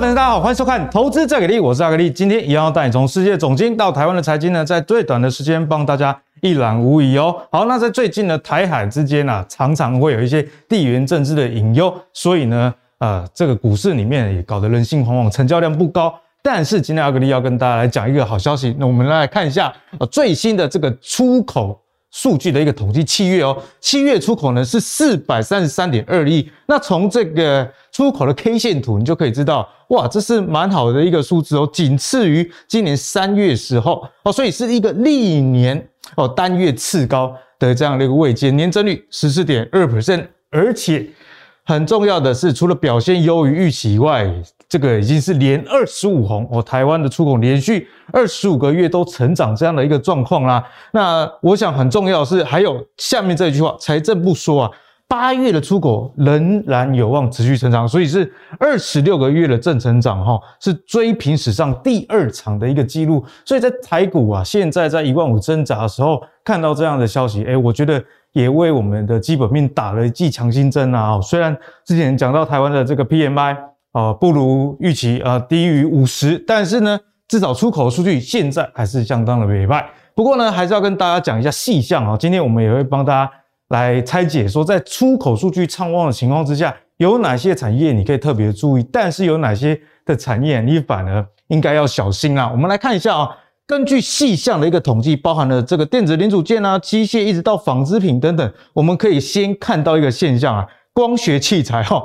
大家好，欢迎收看《投资再给力》，我是阿格力。今天一样要带你从世界总经到台湾的财经呢，在最短的时间帮大家一览无遗哦。好，那在最近的台海之间、啊，常常会有一些地缘政治的隐忧，所以呢，呃，这个股市里面也搞得人心惶惶，成交量不高。但是今天阿格力要跟大家来讲一个好消息，那我们来看一下呃最新的这个出口。数据的一个统计，七月哦，七月出口呢是四百三十三点二亿。那从这个出口的 K 线图，你就可以知道，哇，这是蛮好的一个数字哦，仅次于今年三月时候哦，所以是一个历年哦单月次高的这样的一个位阶，年增率十四点二 percent，而且很重要的是，除了表现优于预期以外，这个已经是连二十五红哦，台湾的出口连续二十五个月都成长这样的一个状况啦。那我想很重要的是，还有下面这一句话，财政部说啊，八月的出口仍然有望持续成长，所以是二十六个月的正成长哈，是追平史上第二长的一个记录。所以在台股啊，现在在一万五挣扎的时候，看到这样的消息，诶，我觉得也为我们的基本面打了一剂强心针啊。虽然之前讲到台湾的这个 PMI。啊，不如预期啊，低于五十，但是呢，至少出口数据现在还是相当的美败。不过呢，还是要跟大家讲一下细项啊。今天我们也会帮大家来拆解，说在出口数据畅旺的情况之下，有哪些产业你可以特别注意，但是有哪些的产业你反而应该要小心啊。我们来看一下啊，根据细项的一个统计，包含了这个电子零组件啊、机械一直到纺织品等等，我们可以先看到一个现象啊，光学器材哈。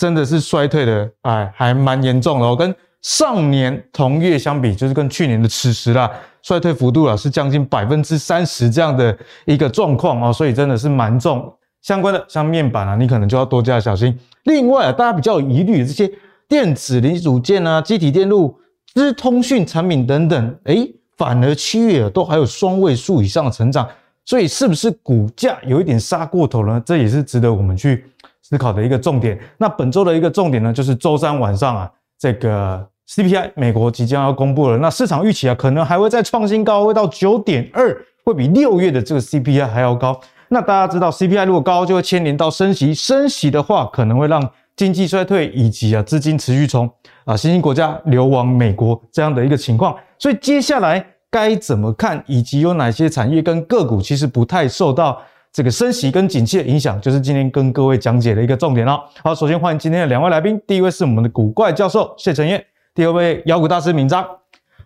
真的是衰退的，哎，还蛮严重的哦。跟上年同月相比，就是跟去年的此时啦，衰退幅度啊是将近百分之三十这样的一个状况哦，所以真的是蛮重。相关的像面板啊，你可能就要多加小心。另外啊，大家比较有疑虑的这些电子零组件啊、积体电路、资通讯产品等等，诶，反而七月都还有双位数以上的成长，所以是不是股价有一点杀过头呢？这也是值得我们去。思考的一个重点。那本周的一个重点呢，就是周三晚上啊，这个 CPI 美国即将要公布了。那市场预期啊，可能还会再创新高，会到九点二，会比六月的这个 CPI 还要高。那大家知道，CPI 如果高，就会牵连到升息，升息的话，可能会让经济衰退，以及啊资金持续从啊新兴国家流往美国这样的一个情况。所以接下来该怎么看，以及有哪些产业跟个股其实不太受到。这个升息跟景气的影响，就是今天跟各位讲解的一个重点哦。好，首先欢迎今天的两位来宾，第一位是我们的古怪教授谢承彦，第二位妖股大师闵漳。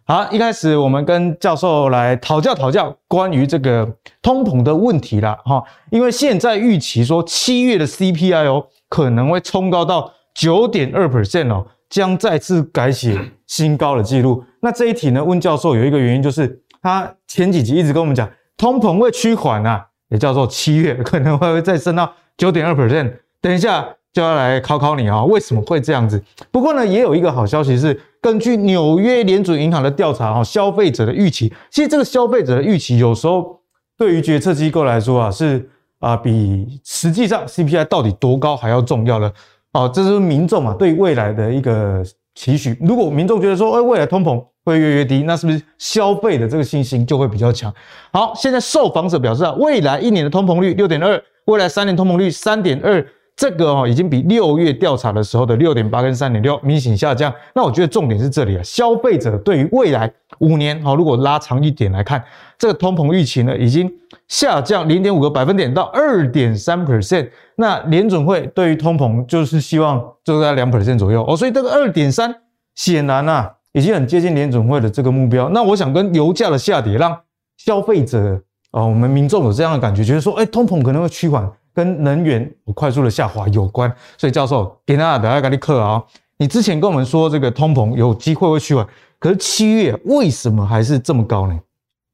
好，一开始我们跟教授来讨教讨教关于这个通膨的问题啦，哈，因为现在预期说七月的 CPI 哦可能会冲高到九点二 percent 哦，将再次改写新高的记录。那这一题呢，问教授有一个原因，就是他前几集一直跟我们讲通膨会趋缓啊。也叫做七月可能会再升到九点二 percent，等一下就要来考考你啊，为什么会这样子？不过呢，也有一个好消息是，根据纽约联准银行的调查哈，消费者的预期，其实这个消费者的预期有时候对于决策机构来说啊，是啊比实际上 CPI 到底多高还要重要的哦，这是民众嘛对未来的一个期许。如果民众觉得说，哎，未来通膨。会越越低，那是不是消费的这个信心就会比较强？好，现在受访者表示啊，未来一年的通膨率六点二，未来三年通膨率三点二，这个哦已经比六月调查的时候的六点八跟三点六明显下降。那我觉得重点是这里啊，消费者对于未来五年哦，如果拉长一点来看，这个通膨预期呢已经下降零点五个百分点到二点三 percent。那联准会对于通膨就是希望就在两 percent 左右哦，所以这个二点三显然啊。已经很接近联准会的这个目标。那我想跟油价的下跌，让消费者啊、哦，我们民众有这样的感觉，觉得说，哎，通膨可能会趋缓，跟能源快速的下滑有关。所以教授，给大家等下给你课啊，你之前跟我们说这个通膨有机会会趋缓，可是七月为什么还是这么高呢？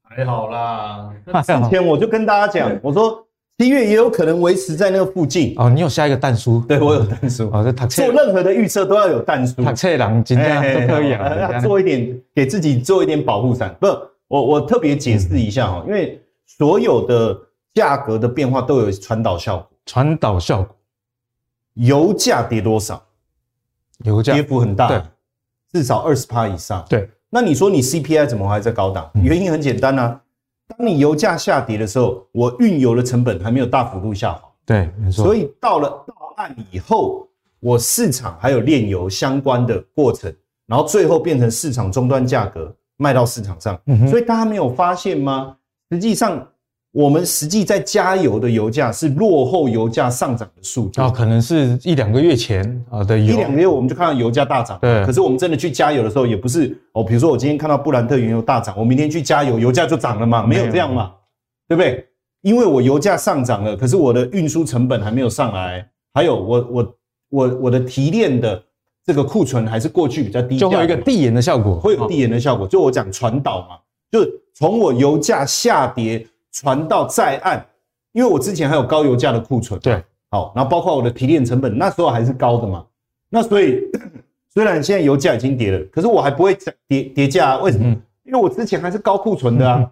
还好啦，之前我就跟大家讲，我说。七月也有可能维持在那个附近哦。你有下一个蛋书？对，我有蛋书。哦，这做任何的预测都要有蛋书。读册人尽量都可以做一点，给自己做一点保护伞。不，我我特别解释一下哈，因为所有的价格的变化都有传导效果。传导效果，油价跌多少？油价跌幅很大，对，至少二十趴以上。对，那你说你 CPI 怎么还在高档？原因很简单啊。当你油价下跌的时候，我运油的成本还没有大幅度下滑，对，没错。所以到了到岸以后，我市场还有炼油相关的过程，然后最后变成市场终端价格卖到市场上。所以大家没有发现吗？实际上。我们实际在加油的油价是落后油价上涨的速度啊，可能是一两个月前啊的油，一两个月我们就看到油价大涨。对，可是我们真的去加油的时候，也不是哦，比如说我今天看到布兰特原油大涨，我明天去加油，油价就涨了嘛？没有这样嘛？对不对？因为我油价上涨了，可是我的运输成本还没有上来，还有我我我我的提炼的这个库存还是过去比较低，就会有一个递延的效果，会有递延的效果。就我讲传导嘛，就是从我油价下跌。传到在岸，因为我之前还有高油价的库存，对，好，然后包括我的提炼成本，那时候还是高的嘛。那所以 虽然现在油价已经跌了，可是我还不会跌跌价，为什么？嗯、因为我之前还是高库存的啊，嗯、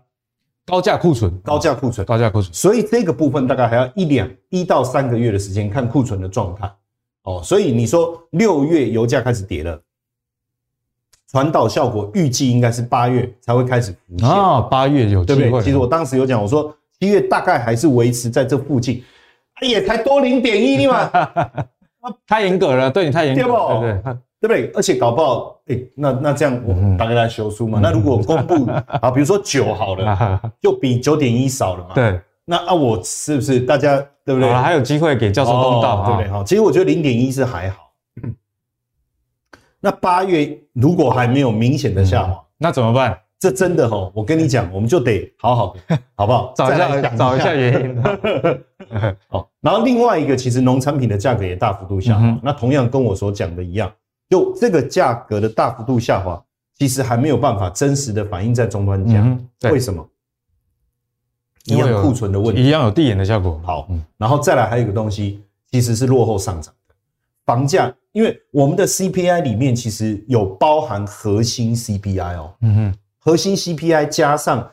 高价库存，高价库存，高价库存。所以这个部分大概还要一两一到三个月的时间看库存的状态。哦，所以你说六月油价开始跌了。传导效果预计应该是八月才会开始浮现啊，八月有机会，对不对？其实我当时有讲，我说七月大概还是维持在这附近，也才多零点一嘛，太严格了，对你太严格了，对不对？对不对？而且搞不好，哎，那那这样我们大概来修书嘛。那如果我公布 啊，比如说九好了，就比九点一少了嘛。对，那啊，我是不是大家对不对？还有机会给教授公道，对不对？哈，其实我觉得零点一是还好。那八月如果还没有明显的下滑，嗯，那怎么办？这真的哈，我跟你讲，我们就得好好，好不好？找一下，找一下原因。好，然后另外一个，其实农产品的价格也大幅度下滑。嗯、那同样跟我所讲的一样，就这个价格的大幅度下滑，其实还没有办法真实的反映在终端价。嗯、为什么？一样库存的问题，一样有递延的效果。好，然后再来还有一个东西，其实是落后上涨的房价。因为我们的 CPI 里面其实有包含核心 CPI 哦，嗯哼，核心 CPI 加上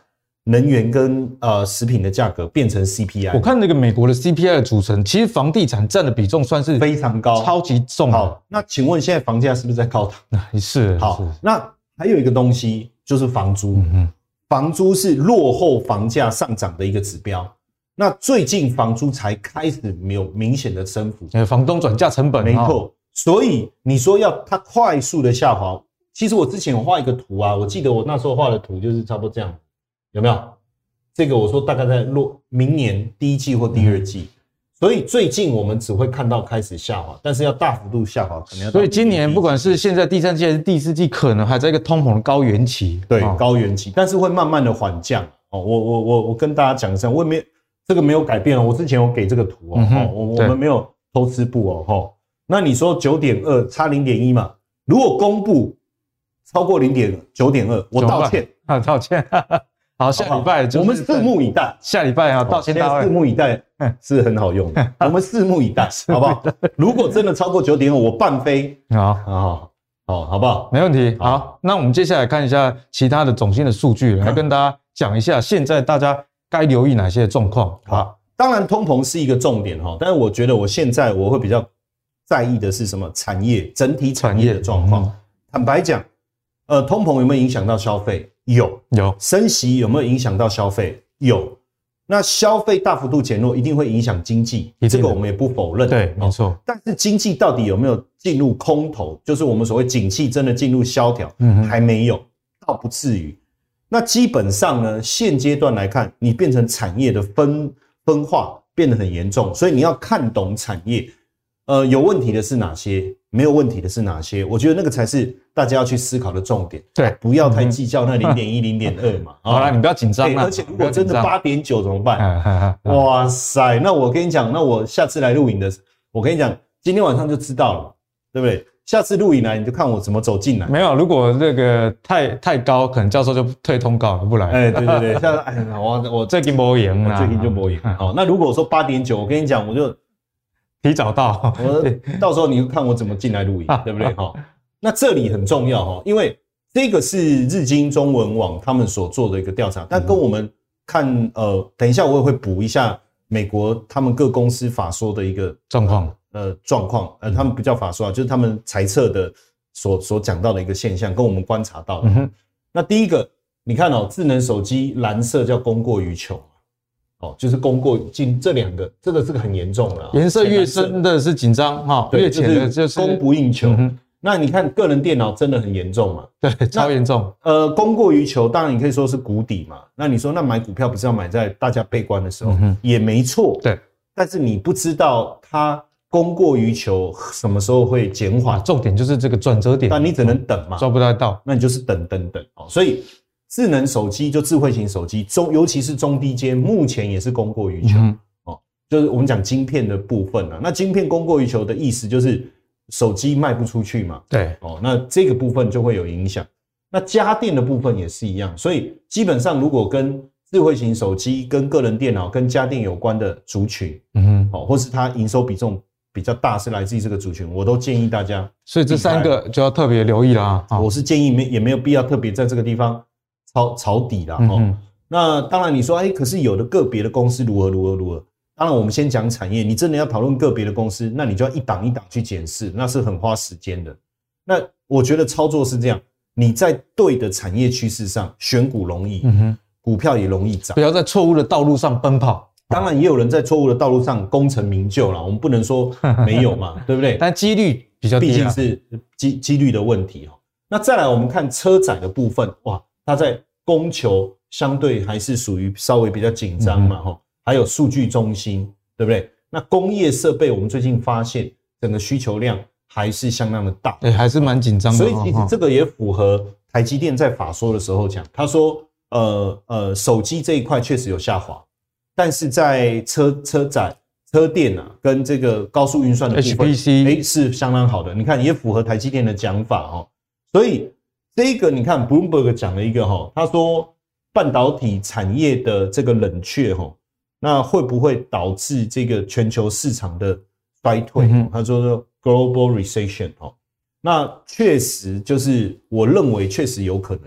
能源跟呃食品的价格变成 CPI。我看那个美国的 CPI 的组成，其实房地产占的比重算是非常高，超级重。好，那请问现在房价是不是在高档？是。好，那还有一个东西就是房租，嗯，房租是落后房价上涨的一个指标。那最近房租才开始没有明显的升幅，呃，房东转嫁成本，没错。所以你说要它快速的下滑，其实我之前有画一个图啊，我记得我那时候画的图就是差不多这样，有没有？这个我说大概在落明年第一季或第二季，所以最近我们只会看到开始下滑，但是要大幅度下滑可能要。所以今年不管是现在第三季还是第四季，可能还在一个通膨的高原期，对，高原期，但是会慢慢的缓降哦。我我我我跟大家讲一下，我也没这个没有改变哦，我之前有给这个图哦，我我们没有偷吃布哦，哈。那你说九点二差零点一嘛？如果公布超过零点九点二，我道歉啊，道歉。好，下礼拜我们拭目以待。下礼拜啊，道歉大会，拭目以待 是很好用的。我们拭目以待，好不好？如果真的超过九点二，我半飞。好，好，好，好不好？没问题。好，那我们接下来看一下其他的总经的数据，来跟大家讲一下现在大家该留意哪些状况。好，当然通膨是一个重点哈，但是我觉得我现在我会比较。在意的是什么？产业整体产业的状况。坦白讲，呃，通膨有没有影响到消费？有，有。升息有没有影响到消费？有。那消费大幅度减弱，一定会影响经济，这个我们也不否认。对，没错。但是经济到底有没有进入空头？就是我们所谓景气真的进入萧条？嗯，还没有，倒不至于。那基本上呢，现阶段来看，你变成产业的分分化变得很严重，所以你要看懂产业。呃，有问题的是哪些？没有问题的是哪些？我觉得那个才是大家要去思考的重点。对，不要太计较那零点一、零点二嘛。好了，你不要紧张。而且如果真的八点九怎么办？哇塞，那我跟你讲，那我下次来录影的，我跟你讲，今天晚上就知道了，对不对？下次录影来你就看我怎么走进来。没有，如果那个太太高，可能教授就退通告了，不来。哎，对对对，下次 哎，我我最近没赢了，最近就没赢。好，那如果说八点九，我跟你讲，我就。提早到，我 到时候你就看我怎么进来录影，对不对？哈，那这里很重要哈，因为这个是日经中文网他们所做的一个调查，但跟我们看呃，等一下我也会补一下美国他们各公司法说的一个状况，呃，状况，呃，他们不叫法说啊，就是他们猜测的所所讲到的一个现象，跟我们观察到的。那第一个，你看哦，智能手机蓝色叫供过于求，哦，就是供过于求这两个，这个是个很严重了。颜色越深的是紧张哈，越浅的就是供不应求。那你看个人电脑真的很严重嘛？对，超严重。呃，供过于求，当然你可以说是谷底嘛。那你说那买股票不是要买在大家悲观的时候，也没错。对，但是你不知道它。供过于求，什么时候会减缓？重点就是这个转折点，但你只能等嘛，抓不太到，那你就是等等等哦。所以智能手机就智慧型手机中，尤其是中低阶，目前也是供过于求哦。就是我们讲晶片的部分啊，那晶片供过于求的意思就是手机卖不出去嘛，对哦，那这个部分就会有影响。那家电的部分也是一样，所以基本上如果跟智慧型手机、跟个人电脑、跟家电有关的族群，嗯哼，哦，或是它营收比重。比较大是来自于这个族群，我都建议大家，所以这三个就要特别留意啦。我是建议没也没有必要特别在这个地方抄抄底啦。哦，那当然你说，哎，可是有的个别的公司如何如何如何。当然我们先讲产业，你真的要讨论个别的公司，那你就要一档一档去检视，那是很花时间的。那我觉得操作是这样，你在对的产业趋势上选股容易，嗯哼，股票也容易涨，不要在错误的道路上奔跑。当然也有人在错误的道路上功成名就了，我们不能说 没有嘛，对不对？但几率比较低，毕竟是几几率的问题。那再来我们看车载的部分，哇，它在供求相对还是属于稍微比较紧张嘛，哈。还有数据中心，对不对？那工业设备，我们最近发现整个需求量还是相当的大，对，还是蛮紧张的。所以其实这个也符合台积电在法说的时候讲，他说，呃呃，手机这一块确实有下滑。但是在车车载车电啊，跟这个高速运算的部分哎是相当好的。你看也符合台积电的讲法哦。所以这个你看 Bloomberg 讲了一个哈，他说半导体产业的这个冷却哈，那会不会导致这个全球市场的衰退？他说说 global recession 哦，那确实就是我认为确实有可能，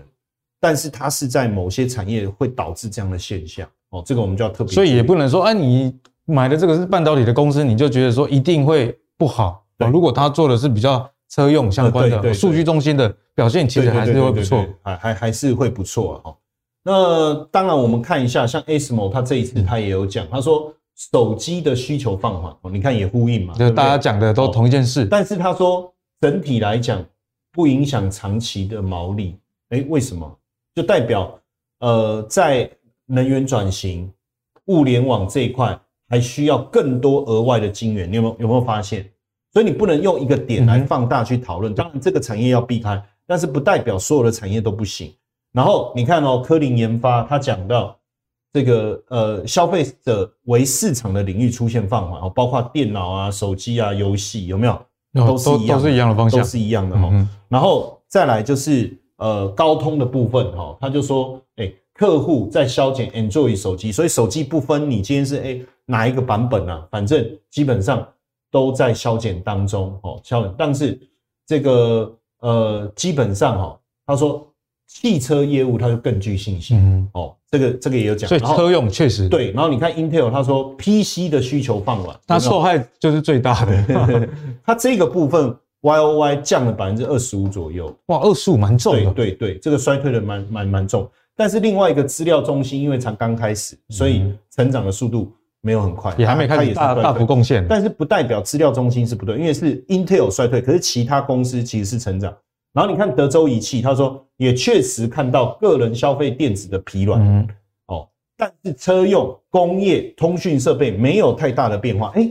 但是它是在某些产业会导致这样的现象。哦，这个我们就要特别，所以也不能说，哎，你买的这个是半导体的公司，你就觉得说一定会不好。对，如果他做的是比较车用相关的数据中心的表现，其实还是会不错，还还还是会不错啊。那当然，我们看一下，像 ASMO，他这一次他也有讲，他说手机的需求放缓，哦，你看也呼应嘛，就大家讲的都同一件事。但是他说整体来讲不影响长期的毛利，哎，为什么？就代表呃在。能源转型、物联网这一块还需要更多额外的金源，你有没有有没有发现？所以你不能用一个点来放大去讨论。当然，这个产业要避开，但是不代表所有的产业都不行。然后你看哦，科林研发他讲到这个呃，消费者为市场的领域出现放缓哦，包括电脑啊、手机啊、游戏有没有？都是一样，都是一样的方向，都是一样的哈。然后再来就是呃，高通的部分哈，他就说，哎。客户在消减 Android 手机，所以手机不分你今天是诶、欸、哪一个版本啊，反正基本上都在消减当中哦，消减。但是这个呃，基本上哈，他说汽车业务它就更具信心、嗯、哦，这个这个也有讲。所以车用确实对。然后你看 Intel，他说 PC 的需求放缓，它受害就是最大的。它这个部分 YOY 降了百分之二十五左右，哇，二十五蛮重的。对对对，这个衰退的蛮蛮蛮重。但是另外一个资料中心，因为才刚开始，所以成长的速度没有很快，也还没开始大大幅贡献。但是不代表资料中心是不对，因为是 Intel 衰退，可是其他公司其实是成长。然后你看德州仪器，他说也确实看到个人消费电子的疲软，哦，但是车用、工业、通讯设备没有太大的变化。哎，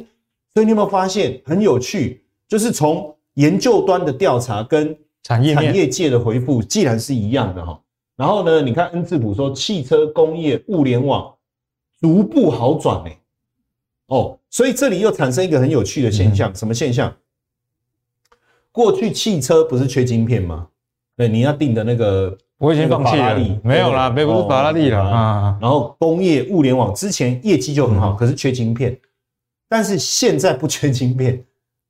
所以你有没有发现很有趣？就是从研究端的调查跟产业产业界的回复，既然是一样的哈。然后呢，你看恩智浦说，汽车、工业、物联网逐步好转哎，哦，所以这里又产生一个很有趣的现象，什么现象？过去汽车不是缺晶片吗？对，你要订的那个，我已经放弃了，没有啦，没不是法拉利了啊。然后工业、物联网之前业绩就很好，可是缺晶片，但是现在不缺晶片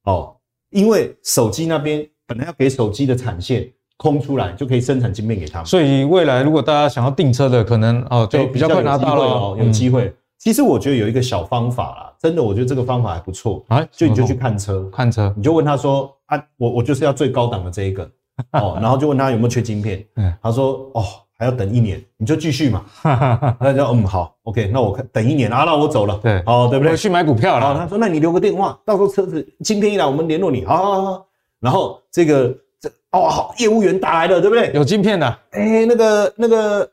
哦，因为手机那边本来要给手机的产线。空出来就可以生产晶片给他们，所以未来如果大家想要订车的，可能哦就比较快拿到了哦，有机会。其实我觉得有一个小方法啦，真的，我觉得这个方法还不错啊。就你就去看车，看车，你就问他说啊，我我就是要最高档的这一个 哦，然后就问他有没有缺晶片，他说哦还要等一年，你就继续嘛。那就嗯好，OK，那我看等一年啊，那我走了。对，好，对不对？我去买股票了。他说，那你留个电话，到时候车子今天一来，我们联络你。好好好。然后这个这哦好，业务员打来了，对不对？有晶片的。哎，那个那个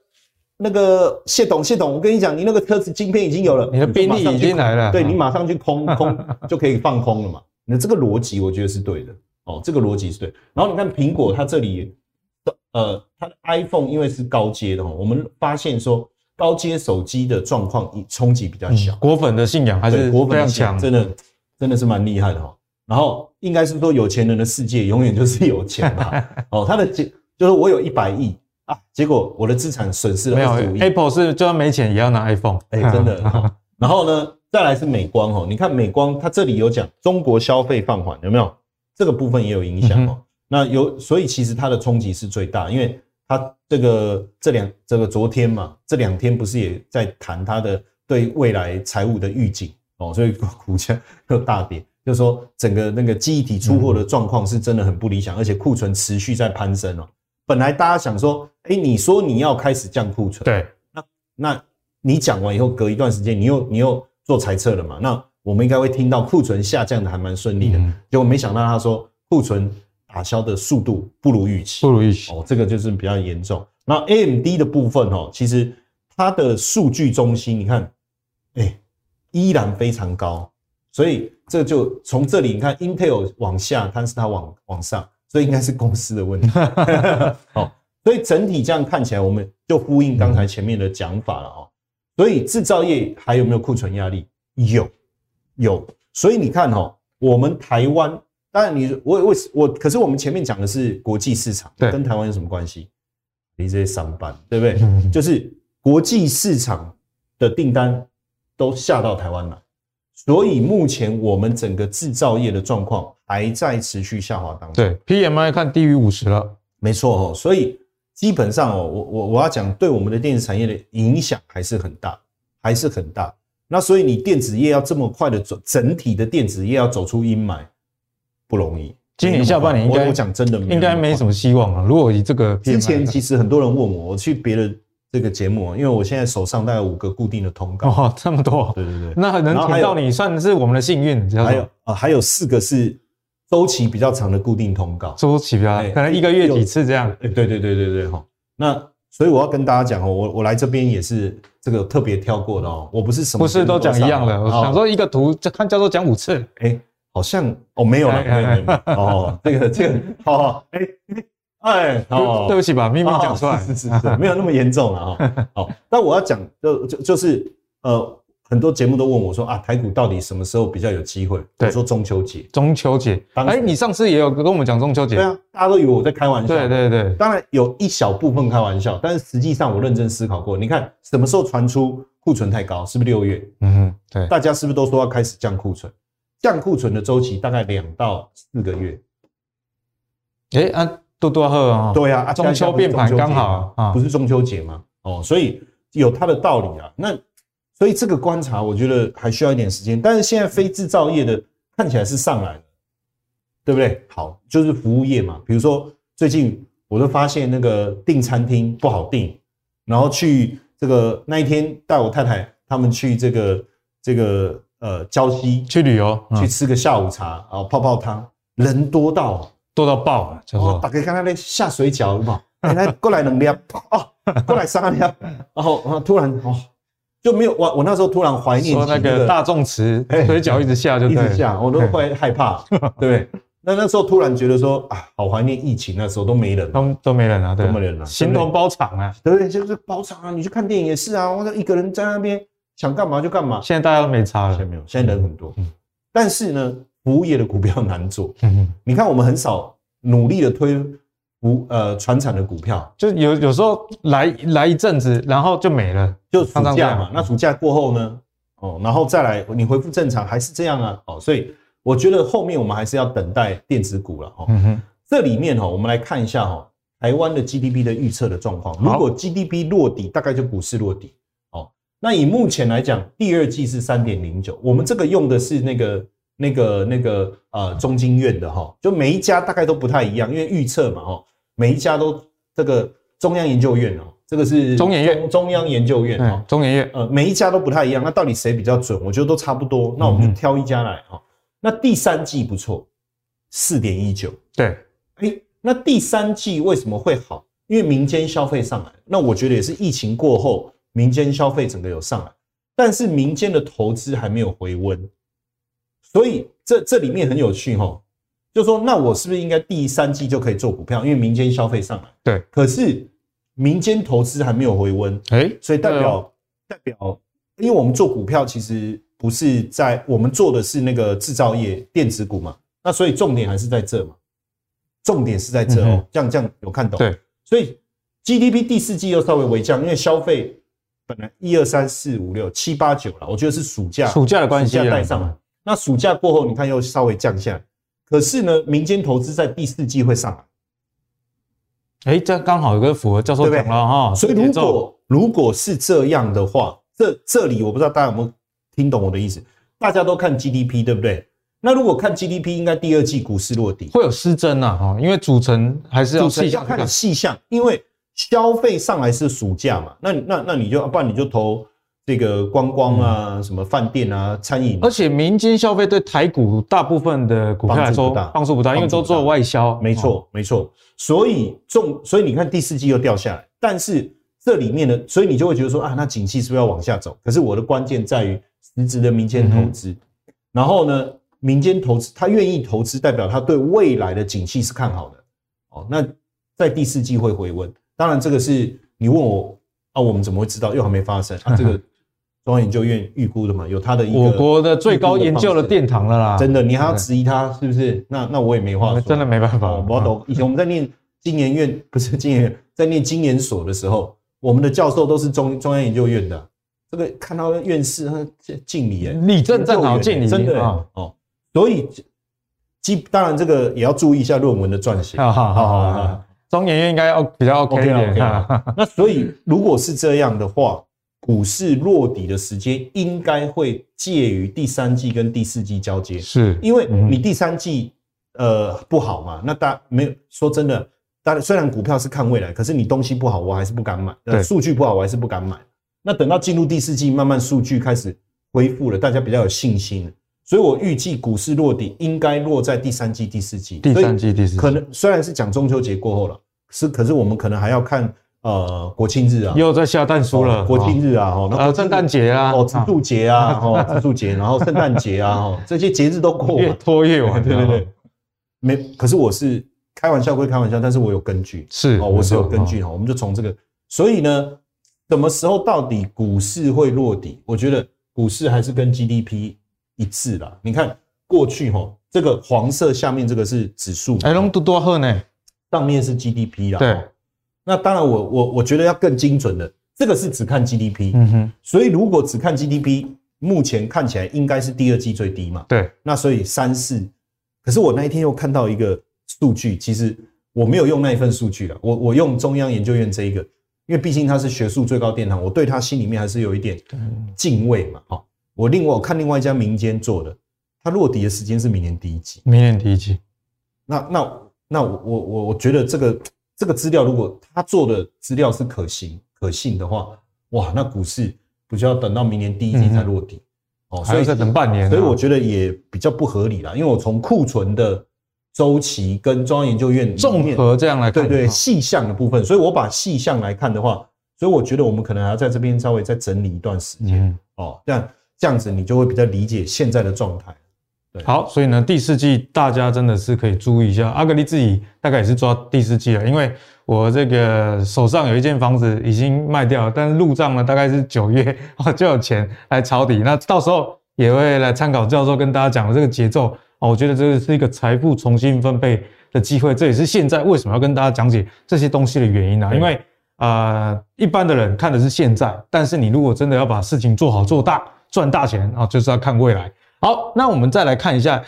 那个谢董谢董，我跟你讲，你那个车子晶片已经有了，你的兵力已经来了，对，你马上去空空就可以放空了嘛。那这个逻辑我觉得是对的哦，这个逻辑是对。然后你看苹果它这里。呃，它的 iPhone 因为是高阶的哦，我们发现说高阶手机的状况冲击比较小，果粉的信仰还是非常强，真的真的是蛮厉害的哈。然后应该是说有钱人的世界永远就是有钱嘛。哦，他的结就是我有一百亿啊，结果我的资产损失了二十五亿。Apple 是就算没钱也要拿 iPhone，哎，真的。然后呢，再来是美光哦，你看美光它这里有讲中国消费放缓，有没有？这个部分也有影响哦。那有，所以其实它的冲击是最大，因为它这个这两这个昨天嘛，这两天不是也在谈它的对未来财务的预警哦，所以股价又大跌，就是说整个那个记忆体出货的状况是真的很不理想，而且库存持续在攀升哦。本来大家想说，哎，你说你要开始降库存，对，那那你讲完以后，隔一段时间你又你又做裁测了嘛？那我们应该会听到库存下降的还蛮顺利的，结果没想到他说库存。打消的速度不如预期，不如预期哦，这个就是比较严重。那 AMD 的部分哦，其实它的数据中心，你看，哎、欸，依然非常高，所以这就从这里你看，Intel 往下，但是它往往上，所以应该是公司的问题。好，所以整体这样看起来，我们就呼应刚才前面的讲法了哦。所以制造业还有没有库存压力？有，有。所以你看哦，我们台湾。当然你，你我我我，可是我们前面讲的是国际市场，跟台湾有什么关系？你这些商办，对不对？就是国际市场的订单都下到台湾来，所以目前我们整个制造业的状况还在持续下滑当中。对，PMI 看低于五十了，没错哦。所以基本上哦，我我我要讲对我们的电子产业的影响还是很大，还是很大。那所以你电子业要这么快的走，整体的电子业要走出阴霾。不容易，今年下半年应该我讲真的应该没什么希望了。如果以这个之前，其实很多人问我，我去别的这个节目，因为我现在手上大概五个固定的通告，哦，这么多，对对对，那能听到你算是我们的幸运。还有啊，还有四个是周期比较长的固定通告，周期比较可能一个月几次这样。对对对对对对哈。那所以我要跟大家讲哦，我我来这边也是这个特别挑过的哦，我不是什么不是都讲一样的，我想说一个图就看叫做讲五次，哎。好像哦，没有了，没有没有哦，这个这个哦，哎哎哦，对不起吧，秘密讲出来，是是是，没有那么严重了哈。好，但我要讲就就就是呃，很多节目都问我说啊，台股到底什么时候比较有机会？对，说中秋节，中秋节。哎，你上次也有跟我们讲中秋节，对啊，大家都以为我在开玩笑，对对对，当然有一小部分开玩笑，但是实际上我认真思考过，你看什么时候传出库存太高？是不是六月？嗯哼，对，大家是不是都说要开始降库存？降库存的周期大概两到四个月。哎、欸，啊，多多好啊！对啊，中秋变盘刚好啊，不是中秋节吗？哦，所以有它的道理啊。那所以这个观察，我觉得还需要一点时间。但是现在非制造业的看起来是上来了，对不对？好，就是服务业嘛。比如说最近我都发现那个订餐厅不好订，然后去这个那一天带我太太他们去这个这个。呃，礁溪去旅游，去吃个下午茶，然后泡泡汤，人多到多到爆了，哦，大家看他那下水饺有没有？来过来两粒，哦，过来三粒，然后然后突然哦，就没有我我那时候突然怀念说那个大众池水饺一直下就对，一直下，我都会害怕，对不对？那那时候突然觉得说啊，好怀念疫情那时候都没人，都都没人啊，都没人了，形同包场啊，对不对？就是包场啊，你去看电影也是啊，我一个人在那边。想干嘛就干嘛，现在大家都没差了，现在没有，现在人很多。嗯，但是呢，服务业的股票难做。嗯，你看我们很少努力的推服呃船产的股票，就有有时候来来一阵子，然后就没了，就暑假嘛。那暑假过后呢，哦，然后再来你恢复正常还是这样啊？哦，所以我觉得后面我们还是要等待电子股了。哦，嗯哼，这里面哈，我们来看一下哈，台湾的 GDP 的预测的状况。如果 GDP 落底，大概就股市落底。那以目前来讲，第二季是三点零九，我们这个用的是那个、那个、那个呃中经院的哈，就每一家大概都不太一样，因为预测嘛哈，每一家都这个中央研究院哦，这个是中研院中央研究院哈，中研院呃，每一家都不太一样，那到底谁比较准？我觉得都差不多，那我们就挑一家来哈。那第三季不错，四点一九，对，哎，那第三季为什么会好？因为民间消费上来，那我觉得也是疫情过后，民间消费整个有上来，但是民间的投资还没有回温，所以这这里面很有趣哈，就说那我是不是应该第三季就可以做股票？因为民间消费上来，对，可是民间投资还没有回温，哎，所以代表代表，因为我们做股票其实不是在我们做的是那个制造业电子股嘛，那所以重点还是在这嘛，重点是在这哦，这样这样有看懂？对。所以 GDP 第四季又稍微微降，因为消费本来一二三四五六七八九了，我觉得是暑假暑假的关系，暑假带上来。那暑假过后，你看又稍微降下来。可是呢，民间投资在第四季会上来。哎，这刚好有个符合教授讲了哈。所以如果如果是这样的话，这这里我不知道大家有没有听懂我的意思？大家都看 GDP 对不对？那如果看 GDP，应该第二季股市落底会有失真啊，哈，因为组成还是要细要看细项，因为消费上来是暑假嘛，那那那你就不然你就投这个观光啊，嗯、什么饭店啊、餐饮，而且民间消费对台股大部分的股票来说帮助不大，因为都做外销，没错没错，所以重所以你看第四季又掉下来，但是这里面呢，所以你就会觉得说啊，那景气是不是要往下走？可是我的关键在于实质的民间投资，嗯、然后呢？民间投资，他愿意投资，代表他对未来的景气是看好的。哦，那在第四季会回温。当然，这个是你问我啊，我们怎么会知道？又还没发生啊。这个中央研究院预估的嘛，有他的一个我国的最高研究的殿堂了啦。真的，你还要质疑他是不是？那那我也没话说。真的没办法。我懂。以前我们在念经研院，不是经研院，在念经研所的时候，我们的教授都是中中央研究院的。这个看到院士他敬礼，哎，立正正好敬礼，真的哦。所以，基当然这个也要注意一下论文的撰写。好好好好，中研院应该要比较 OK 一点。那所以，如果是这样的话，股市落底的时间应该会介于第三季跟第四季交接。是，因为你第三季呃不好嘛，那大家没有说真的，当然虽然股票是看未来，可是你东西不好，我还是不敢买。对，数据不好，我还是不敢买。那等到进入第四季，慢慢数据开始恢复了，大家比较有信心。所以我预计股市落底应该落在第三季、第四季。第三季、第四季可能虽然是讲中秋节过后了，是可是我们可能还要看呃国庆日啊，又在下蛋书了。国庆日啊，哦，然后圣诞节啊，哦，植树节啊，哦，植树节，然后圣诞节啊，哦，这些节日都过，越拖越晚。对对对，没，可是我是开玩笑归开玩笑，但是我有根据，是哦，我是有根据哈，我们就从这个，所以呢，什么时候到底股市会落底？我觉得股市还是跟 GDP 一致啦。你看。过去哈，这个黄色下面这个是指数，哎，龙都多赫呢，上面是 GDP 啦。对，那当然我我我觉得要更精准的，这个是只看 GDP。嗯哼，所以如果只看 GDP，目前看起来应该是第二季最低嘛。对，那所以三四，可是我那一天又看到一个数据，其实我没有用那一份数据了，我我用中央研究院这一个，因为毕竟它是学术最高殿堂，我对它心里面还是有一点敬畏嘛。好，我另外我看另外一家民间做的。它落地的时间是明年第一季，明年第一季。那那那我我我我觉得这个这个资料，如果他做的资料是可行可信的话，哇，那股市不就要等到明年第一季才落底？哦、嗯，所以再等半年，所以我觉得也比较不合理啦。因为我从库存的周期跟中央研究院综合这样来看，对对细项的部分，所以我把细项来看的话，所以我觉得我们可能还要在这边稍微再整理一段时间哦，这样这样子你就会比较理解现在的状态。好，所以呢，第四季大家真的是可以注意一下。阿格力自己大概也是抓第四季了，因为我这个手上有一间房子已经卖掉了，但是入账呢大概是九月 就有钱来抄底。那到时候也会来参考教授跟大家讲的这个节奏啊，我觉得这个是一个财富重新分配的机会。这也是现在为什么要跟大家讲解这些东西的原因啊，因为啊、呃，一般的人看的是现在，但是你如果真的要把事情做好做大赚大钱啊，就是要看未来。好，那我们再来看一下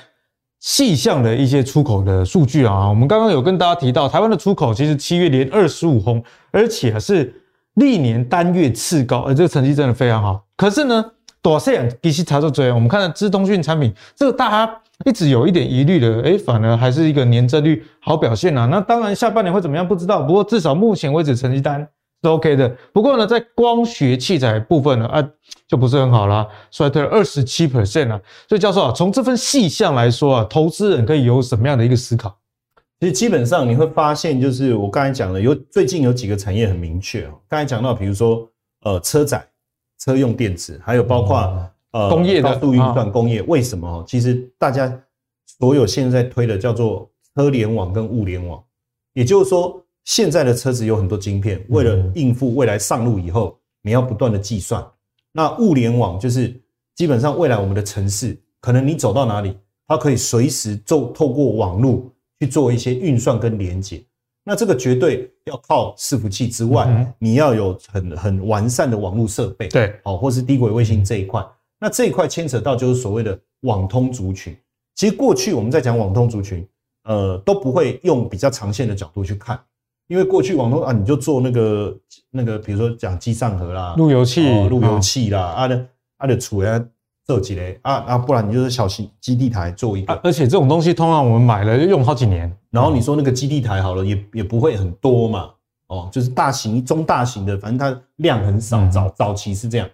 细项的一些出口的数据啊。我们刚刚有跟大家提到，台湾的出口其实七月连二十五红，而且是历年单月次高，而这个成绩真的非常好。可是呢，多少样机器查出追，我们看到资通讯产品，这个大家一直有一点疑虑的，哎，反而还是一个年增率好表现啊。那当然下半年会怎么样不知道，不过至少目前为止成绩单是 OK 的。不过呢，在光学器材部分呢，啊，就不是很好啦，衰退了二十七 percent 啊。所以教授啊，从这份细项来说啊，投资人可以有什么样的一个思考？其实基本上你会发现，就是我刚才讲的，有最近有几个产业很明确哦。刚才讲到，比如说呃，车载、车用电子，还有包括、嗯、呃工业的高度运算工业，为什么？其实大家所有现在推的叫做车联网跟物联网，也就是说，现在的车子有很多晶片，为了应付未来上路以后，你要不断的计算。那物联网就是基本上未来我们的城市，可能你走到哪里，它可以随时做透过网络。去做一些运算跟连接，那这个绝对要靠伺服器之外，嗯、你要有很很完善的网络设备，对，哦，或是低轨卫星这一块。那这一块牵扯到就是所谓的网通族群。其实过去我们在讲网通族群，呃，都不会用比较长线的角度去看，因为过去网通啊，你就做那个那个，比如说讲机上盒啦，路由器、哦、路由器啦，啊的啊的处啊。这几类啊啊，不然你就是小型基地台做一个，而且这种东西通常我们买了用好几年，然后你说那个基地台好了，也也不会很多嘛，哦，就是大型、中大型的，反正它量很少，早早期是这样。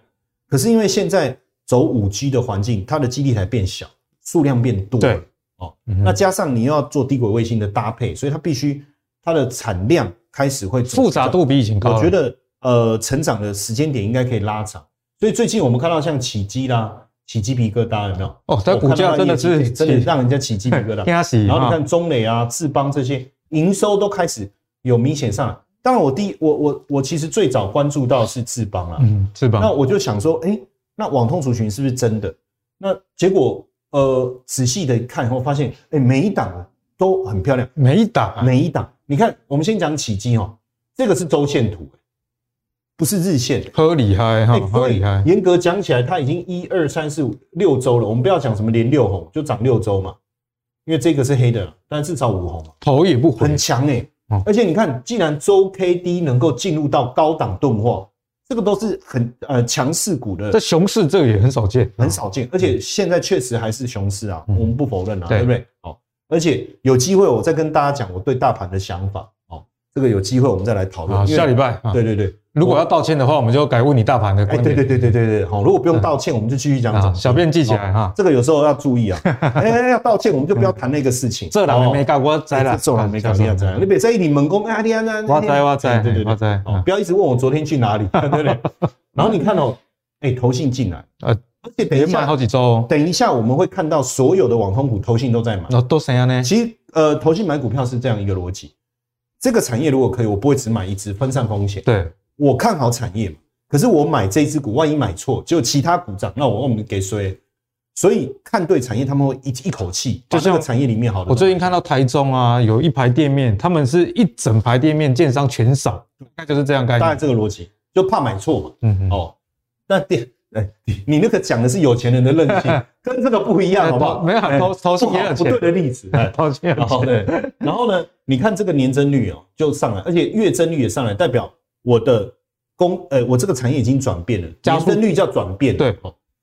可是因为现在走五 G 的环境，它的基地台变小，数量变多，对，哦，那加上你要做低轨卫星的搭配，所以它必须它的产量开始会复杂度比以前高。我觉得呃，成长的时间点应该可以拉长，所以最近我们看到像起基啦。起鸡皮疙瘩有没有？哦，它股价真的是真的让人家起鸡皮疙瘩。然后你看中磊啊、智邦这些营收都开始有明显上来。当然，我第一我我我其实最早关注到是智邦啊，嗯，智邦。那我就想说，哎，那网通族群是不是真的？那结果呃，仔细的看以后发现，哎，每一档都很漂亮，每一档每一档。你看，我们先讲起基哦，这个是周线图。不是日线，很厉害哈，很厉害。严格讲起来，它已经一二三四五六周了。我们不要讲什么连六红，就涨六周嘛。因为这个是黑的，但至少五红嘛，头也不回，很强哎。而且你看，既然周 K D 能够进入到高档钝化，这个都是很呃强势股的。在熊市这个也很少见，很少见。而且现在确实还是熊市啊，我们不否认啊，对不对？好，而且有机会我再跟大家讲我对大盘的想法。哦，这个有机会我们再来讨论。下礼拜，对对对。如果要道歉的话，我们就改问你大盘的观点。对对对对对对，好。如果不用道歉，我们就继续讲。小便记起来哈，这个有时候要注意啊。哎，要道歉，我们就不要谈那个事情。这两年没搞过，栽了。这两年没搞过，栽了。你别在意你猛攻，哎呀呀，哇塞哇塞，对对对，哦，不要一直问我昨天去哪里，对不对？然后你看哦，哎，投信进来，呃，而且等一下好几周，等一下我们会看到所有的网通股投信都在买。那都怎样呢？其实呃，投信买股票是这样一个逻辑。这个产业如果可以，我不会只买一只，分散风险。对。我看好产业嘛，可是我买这一只股，万一买错，就其他股涨，那我我们给谁？所以看对产业，他们会一一口气，就这个产业里面好的。我最近看到台中啊，有一排店面，他们是一整排店面，建商全少，那就是这样概念。大概这个逻辑，就怕买错嘛。嗯嗯。哦，那店，哎，你那个讲的是有钱人的任性，跟这个不一样，好不好？没有，投投信也有钱。不对的例子，投信也有钱。对。然后呢，你看这个年增率哦，就上来，而且月增率也上来，代表。我的工，呃，我这个产业已经转变了，年增率叫转变，对，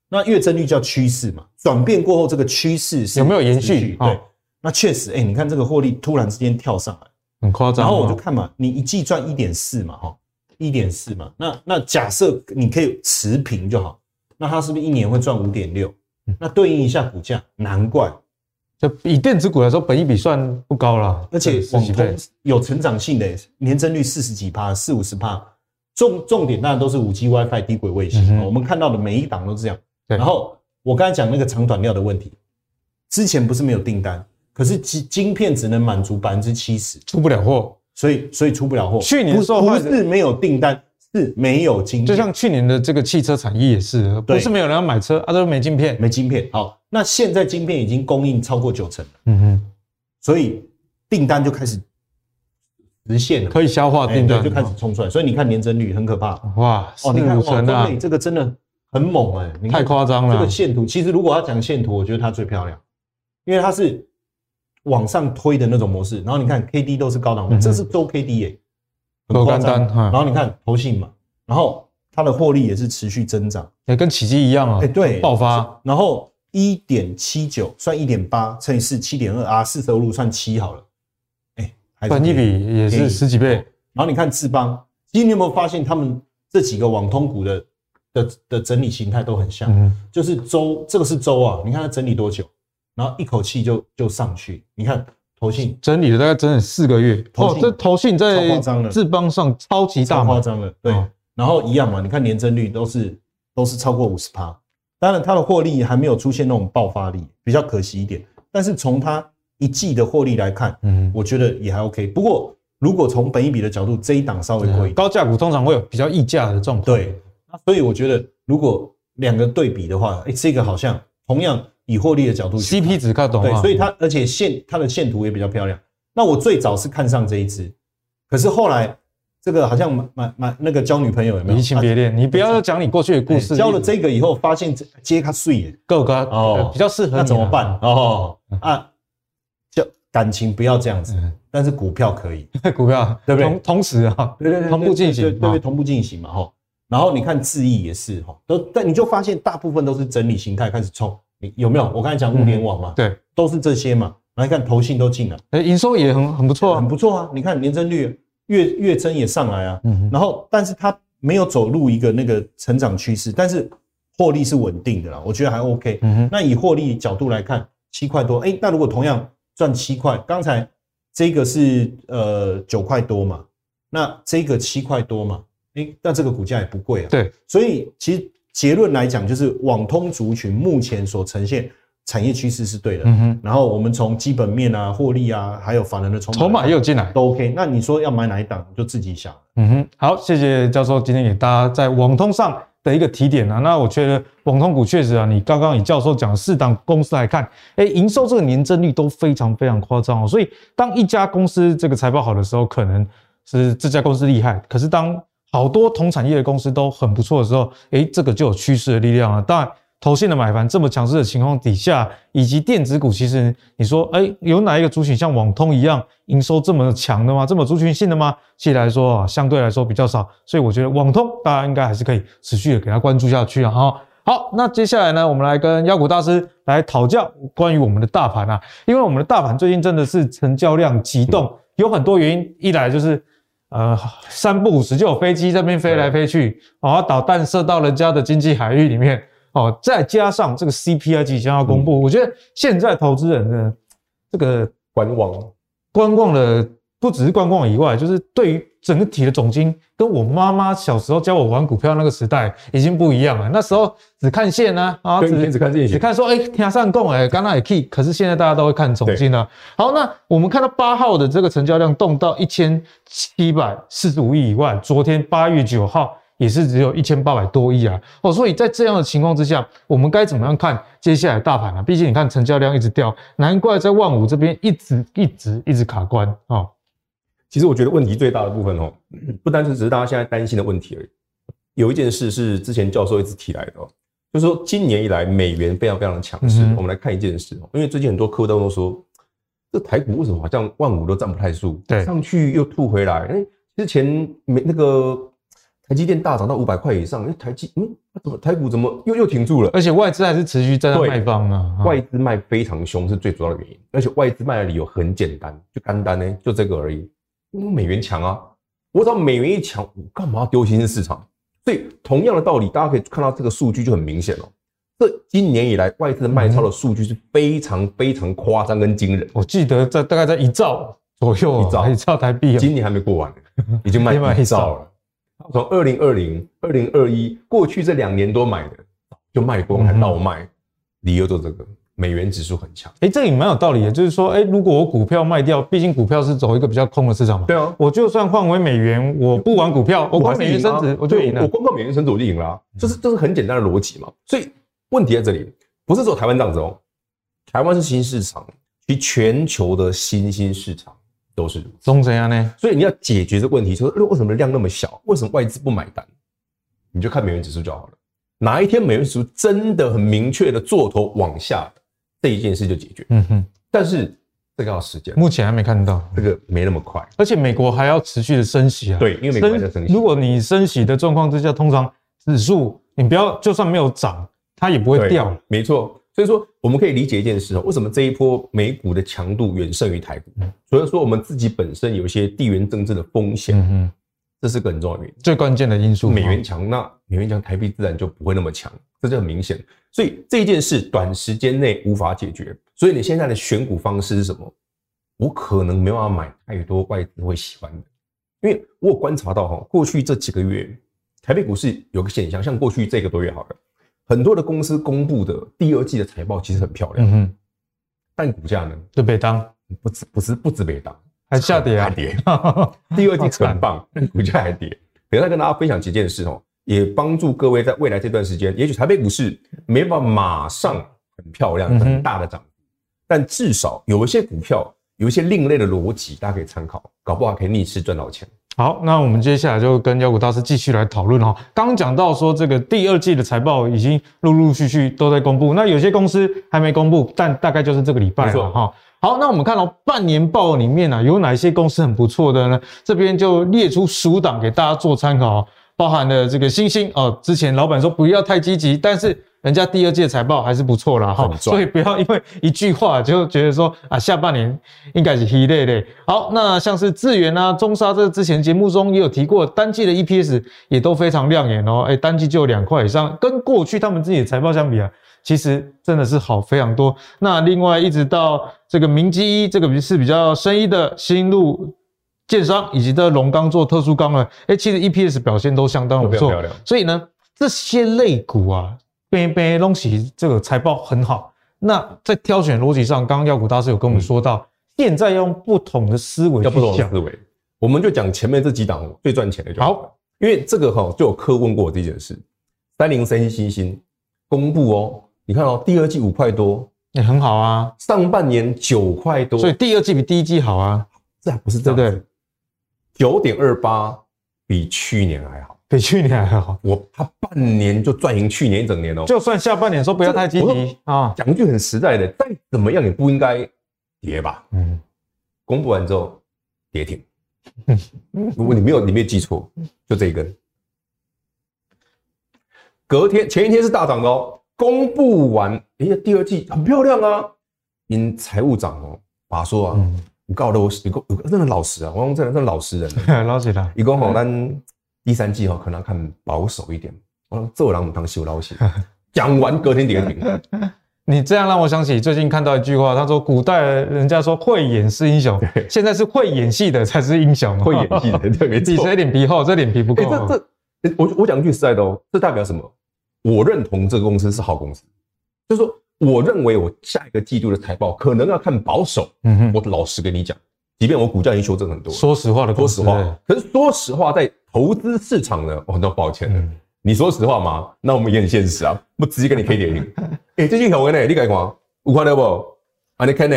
那月增率叫趋势嘛，转变过后这个趋势是有没有延续？对，那确实，哎，你看这个获利突然之间跳上来，很夸张。然后我就看嘛，你一季赚一点四嘛，哈，一点四嘛，那那假设你可以持平就好，那它是不是一年会赚五点六？那对应一下股价，难怪。就以电子股来说，本益比算不高了，而且网通有成长性的，年增率四十几趴，四五十趴。重重点当然都是五 G WiFi 低轨卫星，我们看到的每一档都是这样。然后我刚才讲那个长短料的问题，之前不是没有订单，可是晶晶片只能满足百分之七十，出不了货，所以所以出不了货。去年说不是没有订单。是没有晶片，就像去年的这个汽车产业也是，不是没有人要买车，啊，都没晶片，没晶片。好，那现在晶片已经供应超过九成了，嗯哼，所以订单就开始实现了，可以消化订单，就开始冲出来。所以你看年增率很可怕，哇，哦，你看哇，这个真的很猛哎，太夸张了。这个线图其实如果要讲线图，我觉得它最漂亮，因为它是往上推的那种模式。然后你看 K D 都是高档，这是周 K D 耶。很夸张，然后你看投信嘛，然后它的获利也是持续增长，也跟奇迹一样啊，哎对，爆发，然后一点七九算一点八乘以四七点二啊，四舍五入算七好了，哎，本一比也是十几倍，然后你看智邦，其实你有没有发现，他们这几个网通股的的的整理形态都很像，嗯、就是周这个是周啊，你看它整理多久，然后一口气就就上去。你看投信。整理了大概整整四个月，哦，这投信在智邦上超级大，夸张了，对。哦、然后一样嘛，你看年增率都是都是超过五十趴，当然它的获利还没有出现那种爆发力，比较可惜一点。但是从它一季的获利来看，嗯，我觉得也还 OK。不过如果从本一比的角度，这一档稍微贵，高价股通常会有比较溢价的状况。对，所以我觉得如果两个对比的话，哎，这个好像同样以获利的角度，CP 值看懂。对，所以它而且线它的线图也比较漂亮。那我最早是看上这一只，可是后来这个好像蛮蛮蛮那个交女朋友有没有？移情别恋，你不要讲你过去的故事。交了这个以后，发现接它碎够高哦，比较适合，那怎么办？哦。啊，就感情不要这样子，但是股票可以，股票对不对？同同时啊，对对对，同步进行，对对，同步进行嘛哈。然后你看智毅也是哈，都但你就发现大部分都是整理形态开始冲，你有没有？我刚才讲物联网嘛，对，都是这些嘛。来看投信都进了，哎，营收也很很不错，很不错啊。你看年增率月月增也上来啊，然后但是它没有走入一个那个成长趋势，但是获利是稳定的啦，我觉得还 OK。那以获利角度来看。七块多，哎、欸，那如果同样赚七块，刚才这个是呃九块多嘛，那这个七块多嘛，哎、欸，那这个股价也不贵啊。对，所以其实结论来讲，就是网通族群目前所呈现产业趋势是对的。嗯哼。然后我们从基本面啊、获利啊，还有法人的筹码，筹码也有进来，都 OK。那你说要买哪一档，就自己想。嗯哼，好，谢谢教授今天给大家在网通上的一个提点啊，那我觉得网通股确实啊，你刚刚以教授讲的四档公司来看，哎，营收这个年增率都非常非常夸张哦。所以当一家公司这个财报好的时候，可能是这家公司厉害；可是当好多同产业的公司都很不错的时候，哎，这个就有趋势的力量了。当然。投信的买盘这么强势的情况底下，以及电子股，其实你说，哎，有哪一个族群像网通一样营收这么强的吗？这么族群性的吗？其实来说啊，相对来说比较少，所以我觉得网通大家应该还是可以持续的给它关注下去啊。哈，好，那接下来呢，我们来跟妖股大师来讨教关于我们的大盘啊，因为我们的大盘最近真的是成交量急动，有很多原因，一来就是呃三不五时就有飞机在那边飞来飞去，啊，导弹射到人家的经济海域里面。哦，再加上这个 CPI 即将要公布，嗯、我觉得现在投资人的这个观望，观望的不只是观望以外，就是对于整体的总金，跟我妈妈小时候教我玩股票那个时代已经不一样了。那时候只看线呢，啊，只只看线，只看说，哎、欸，天上供哎，刚刚也 key，可是现在大家都会看总金了。好，那我们看到八号的这个成交量动到一千七百四十五亿以外，昨天八月九号。也是只有一千八百多亿啊，哦，所以在这样的情况之下，我们该怎么样看接下来大盘啊？毕竟你看成交量一直掉，难怪在万五这边一直一直一直卡关啊。哦、其实我觉得问题最大的部分哦，不单是只是大家现在担心的问题而已。有一件事是之前教授一直提来的哦，就是说今年以来美元非常非常的强势。嗯、我们来看一件事哦，因为最近很多客户都说，这台股为什么好像万五都站不太住？对，上去又吐回来。哎，之前没那个。台积电大涨到五百块以上，那，台积，嗯，怎么台股怎么又又停住了？而且外资还是持续站在卖方啊，外资卖非常凶是最主要的原因。而且外资卖的理由很简单，就单单呢，就这个而已。因为美元强啊，我知道美元一强，我干嘛要丢新兴市场？所以同样的道理，大家可以看到这个数据就很明显了。这今年以来外资的卖超的数据是非常非常夸张跟惊人。我记得在大概在一兆左右，一兆一兆台币，今年还没过完，已经卖 一兆了。从二零二零、二零二一过去这两年多买的，就卖光还倒卖，理由就这个，美元指数很强。哎，这个也蛮有道理的，就是说，哎，如果我股票卖掉，毕竟股票是走一个比较空的市场嘛。对啊，我就算换为美元，我不玩股票，我光美元升值，我就赢了。我光靠美元升值我就赢了，这是这是很简单的逻辑嘛。所以问题在这里，不是说台湾这样子哦，台湾是新市场，其全球的新兴市场。都是中怎样呢？所以你要解决这个问题，就是为什么量那么小？为什么外资不买单？你就看美元指数就好了。哪一天美元指数真的很明确的做头往下，这一件事就解决。嗯哼。但是这个要时间，目前还没看到，这个没那么快。而且美国还要持续的升息啊。对，因为美国还在升息。如果你升息的状况之下，通常指数你不要就算没有涨，它也不会掉。没错。所以说，我们可以理解一件事哦，为什么这一波美股的强度远胜于台股？除了说我们自己本身有一些地缘政治的风险，嗯这是个很重要的原因，最关键的因素。美元强，那美元强，台币自然就不会那么强，这就很明显。所以这件事短时间内无法解决。所以你现在的选股方式是什么？我可能没办法买太多外资会喜欢的，因为我有观察到哈，过去这几个月台北股市有个现象，像过去这个多月好了，很多的公司公布的第二季的财报其实很漂亮，嗯哼，但股价呢就被当不止不是不止被当，还下跌啊，还跌，第二季很棒，但股价还跌。等一下跟大家分享几件事哦，也帮助各位在未来这段时间，也许台北股市没办法马上很漂亮很大的涨，但至少有一些股票。有一些另类的逻辑，大家可以参考，搞不好可以逆势赚到钱。好，那我们接下来就跟妖股大师继续来讨论哈。刚讲到说，这个第二季的财报已经陆陆续续都在公布，那有些公司还没公布，但大概就是这个礼拜了哈。好，那我们看到半年报里面啊，有哪些公司很不错的呢？这边就列出十五档给大家做参考，包含了这个星星哦，之前老板说不要太积极，但是。人家第二季的财报还是不错啦，哈，所以不要因为一句话就觉得说啊，下半年应该是稀累累。好，那像是智源啊、中沙，这之前节目中也有提过，单季的 EPS 也都非常亮眼哦，哎，单季就有两块以上，跟过去他们自己的财报相比啊，其实真的是好非常多。那另外一直到这个明基一，这个是比较深一的新路建商，以及的龙钢做特殊钢呢，哎，其实 EPS 表现都相当不错，所以呢，这些类股啊。边边东西这个财报很好，那在挑选逻辑上，刚刚耀股大师有跟我们说到，嗯、现在用不同的思维，要不同的思维，我们就讲前面这几档最赚钱的就好。好，因为这个哈就有客问过我这件事，三零三七欣兴公布哦，你看哦，第二季五块多，也、欸、很好啊，上半年九块多，所以第二季比第一季好啊，这还不是这样子，九点二八比去年还好。比去年还好，我他半年就赚赢去年一整年哦。就算下半年说不要太积极啊，讲句很实在的，再怎么样也不应该跌吧。嗯，公布完之后跌停。如果你没有你没有记错，就这一根。隔天前一天是大涨的哦，公布完，哎呀，第二季很漂亮啊。因财务长哦，把说啊，你告的我，你告真的老实啊，我讲真的，真的老实人，老实的。一共好单。第三季哈，可能要看保守一点。我做人当修老险，讲完隔天跌停。你这样让我想起最近看到一句话，他说古代人家说会演是英雄，现在是会演戏的才是英雄。会演戏的对没错。你这脸皮厚，这脸皮不够。这这，我我讲句实在的哦，这代表什么？我认同这个公司是好公司，就是说，我认为我下一个季度的财报可能要看保守。嗯哼，我老实跟你讲，即便我股价已经修正很多，说实话的，说实话。可是说实话，在投资市场呢，我很抱歉的。嗯、你说实话吗？那我们也很现实啊，我直接跟你 K 点零。哎、欸，最近很稳呢，你敢看？五块六不？啊，你看呢？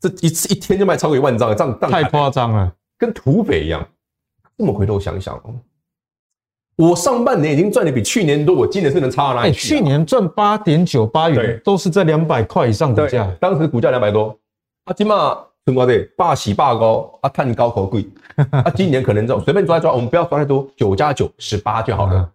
这一次一天就卖超过一万张，这样太夸张了，跟土匪一样。这么回头想想哦，我上半年已经赚的比去年多，我今年是能差到哪里去、啊？去年赚八点九八元，都是在两百块以上股价，当时股价两百多。啊，今嘛。春瓜对，霸喜霸高啊，碳高口贵啊，今年可能这种 随便抓一抓，我们不要抓太多，九加九十八就好了。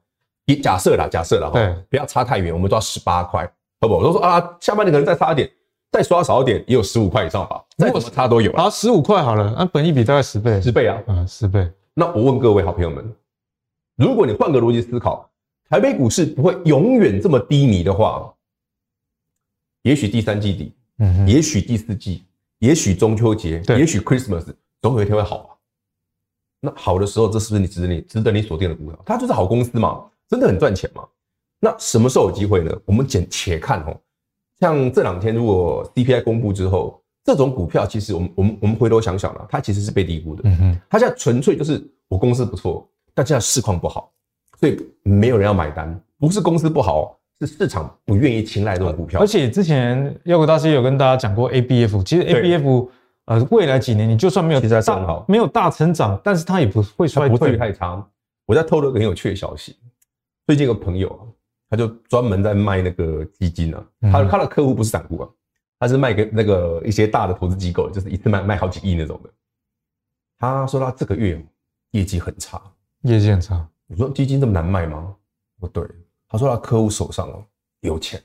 以假设啦，假设啦，对，不要差太远，我们抓十八块，好不好？我说啊，下半年可能再差一点，再刷少一点，也有十五块以上吧，再怎么差都有啊，十五块好了，那本一比大概十倍，十倍啊，啊，十倍。那我问各位好朋友们，如果你换个逻辑思考，台北股市不会永远这么低迷的话，也许第三季底，嗯，也许第四季。也许中秋节，对，也许 Christmas，总有一天会好吧？那好的时候，这是不是你值得你值得你锁定的股票？它就是好公司嘛，真的很赚钱嘛？那什么时候有机会呢？我们简且看哦，像这两天如果 CPI 公布之后，这种股票其实我们我们我们回头想想了，它其实是被低估的。嗯哼，它现在纯粹就是我公司不错，但现在市况不好，所以没有人要买单，不是公司不好。是市场不愿意青睐这种股票，而且之前妖股大师有跟大家讲过 ABF，其实 ABF 呃未来几年你就算没有大没有大成长，但是它也不会衰退，不会太差。我在透露个很有趣的消息，最近有个朋友啊他就专门在卖那个基金啊，他他的客户不是散户啊，他是卖给那个一些大的投资机构，就是一次卖卖好几亿那种的。他说他这个月业绩很差，业绩很差。我说基金这么难卖吗？不对。他说他客户手上哦有钱，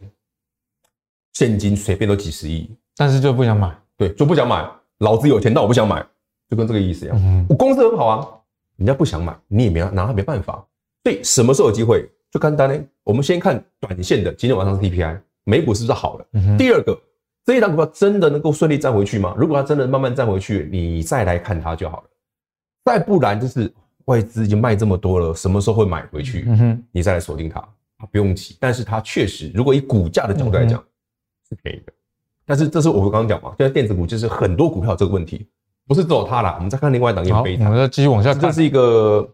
现金随便都几十亿，但是就不想买，对，就不想买。老子有钱，但我不想买，就跟这个意思一样。嗯、我公司很好啊，人家不想买，你也没拿他没办法。所以什么时候有机会？就看单呢。我们先看短线的，今天晚上是 TPI，美股是不是好了？嗯、第二个，这一档股票真的能够顺利站回去吗？如果它真的慢慢站回去，你再来看它就好了。再不然就是外资已经卖这么多了，什么时候会买回去？嗯、哼你再来锁定它，不用急。但是它确实，如果以股价的角度来讲，嗯、是便宜的。但是这是我刚刚讲嘛，现在电子股就是很多股票这个问题，不是只有它啦。我们再看另外一档，也悲惨。我们再继续往下看，这是一个。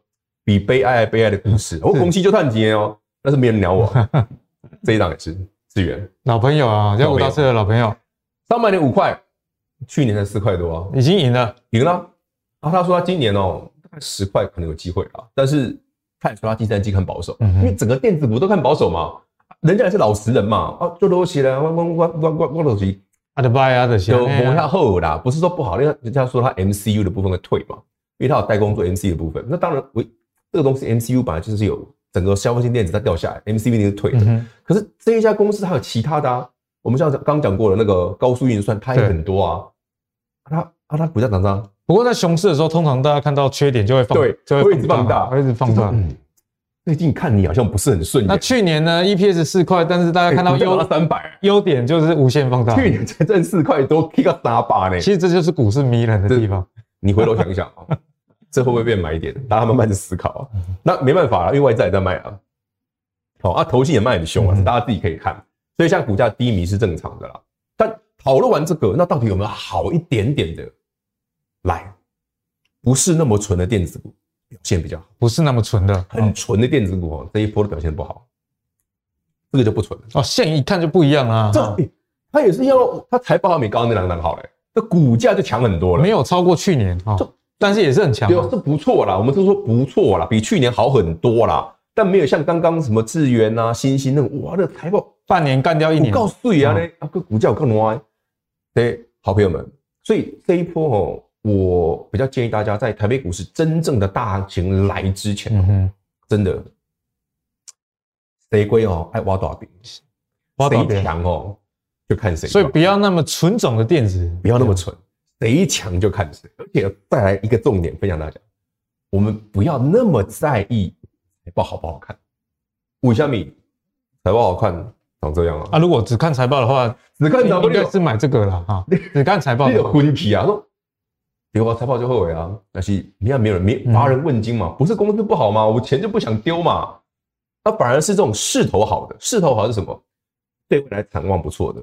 比悲哀悲哀的故事，我恭喜就探几哦，但是没人鸟我。这一档也是资源老朋友啊，叫五大四的老朋友，上半年五块，去年才四块多啊，已经赢了，赢了。然后他说他今年哦，十块可能有机会啊，但是他也说他第三季看保守，因为整个电子股都看保守嘛，人家也是老实人嘛，啊，做多起来，我我我我我我东西，阿德拜阿德西，就磨下后啦，不是说不好，因为人家说他 MCU 的部分会退嘛，因为他有代工做 MCU 的部分，那当然我。这个东西 MCU 本来就是有整个消费性电子在掉下来，MCU 一定是退的。嗯、可是这一家公司它有其他的啊，我们像刚讲过的那个高速运算，它也很多啊。对它啊它股价涨涨。不过在熊市的时候，通常大家看到缺点就会放，对，就会一直放大，会一直放大。嗯，最近看你好像不是很顺。那去年呢，EPS 四块，但是大家看到优三百，优点就是无限放大。去年才挣四块多，一个打靶呢。其实这就是股市迷人的地方。你回头想一想啊。这会不会变买点？大家慢慢的思考啊。那没办法了，因为外资也在卖啊。好啊，投信也卖很凶啊，大家自己可以看。所以像股价低迷是正常的啦。但讨论完这个，那到底有没有好一点点的？来，不是那么纯的电子股表现比较好，不是那么纯的，很纯的电子股哦，这一波的表现不好，这个就不纯了哦。线一看就不一样啊。这它也是要它财报还没刚刚那两档好嘞，这股价就强很多了，没有超过去年啊。但是也是很强，对，这不错啦。我们都说不错啦，比去年好很多啦。但没有像刚刚什么智源啊、欣兴那种，哇，那财报半年干掉一年，告诉啊嘞，啊个股价更歪。对，好朋友们，所以这一波哦，我比较建议大家在台北股市真正的大行情来之前，嗯、哼真的谁归哦，爱挖大饼，挖谁强哦，就看谁。所以不要那么纯种的电子，不要那么纯。谁强就看谁，而且再来一个重点分享大家，我们不要那么在意财报好不好看。五小米财报好看长这样啊？啊，如果只看财报的话，只看应该是买这个了哈。只看财报，你有昏皮啊？说丢啊，财报就后悔啊。但是你看没有人没乏人问津嘛？不是公司不好嘛？我钱就不想丢嘛。那反而是这种势头好的，势头好是什么？对未来展望不错的。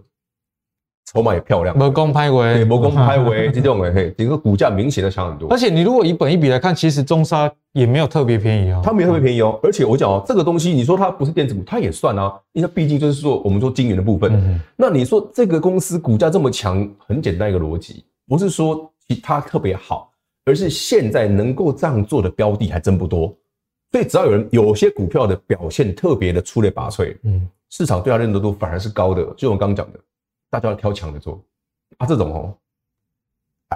筹码也漂亮，没公拍为，没公拍尾 这种诶，嘿，整个股价明显的强很多。而且你如果以本益比来看，其实中沙也没有特别便宜哦，它没有特别便宜哦。而且我讲哦，这个东西你说它不是电子股，它也算啊，因为它毕竟就是说我们说晶圆的部分。那你说这个公司股价这么强，很简单一个逻辑，不是说其他特别好，而是现在能够这样做的标的还真不多。所以只要有人有些股票的表现特别的出类拔萃，嗯，市场对它认同度反而是高的，就我刚刚讲的。大家要挑强的做啊！这种哦，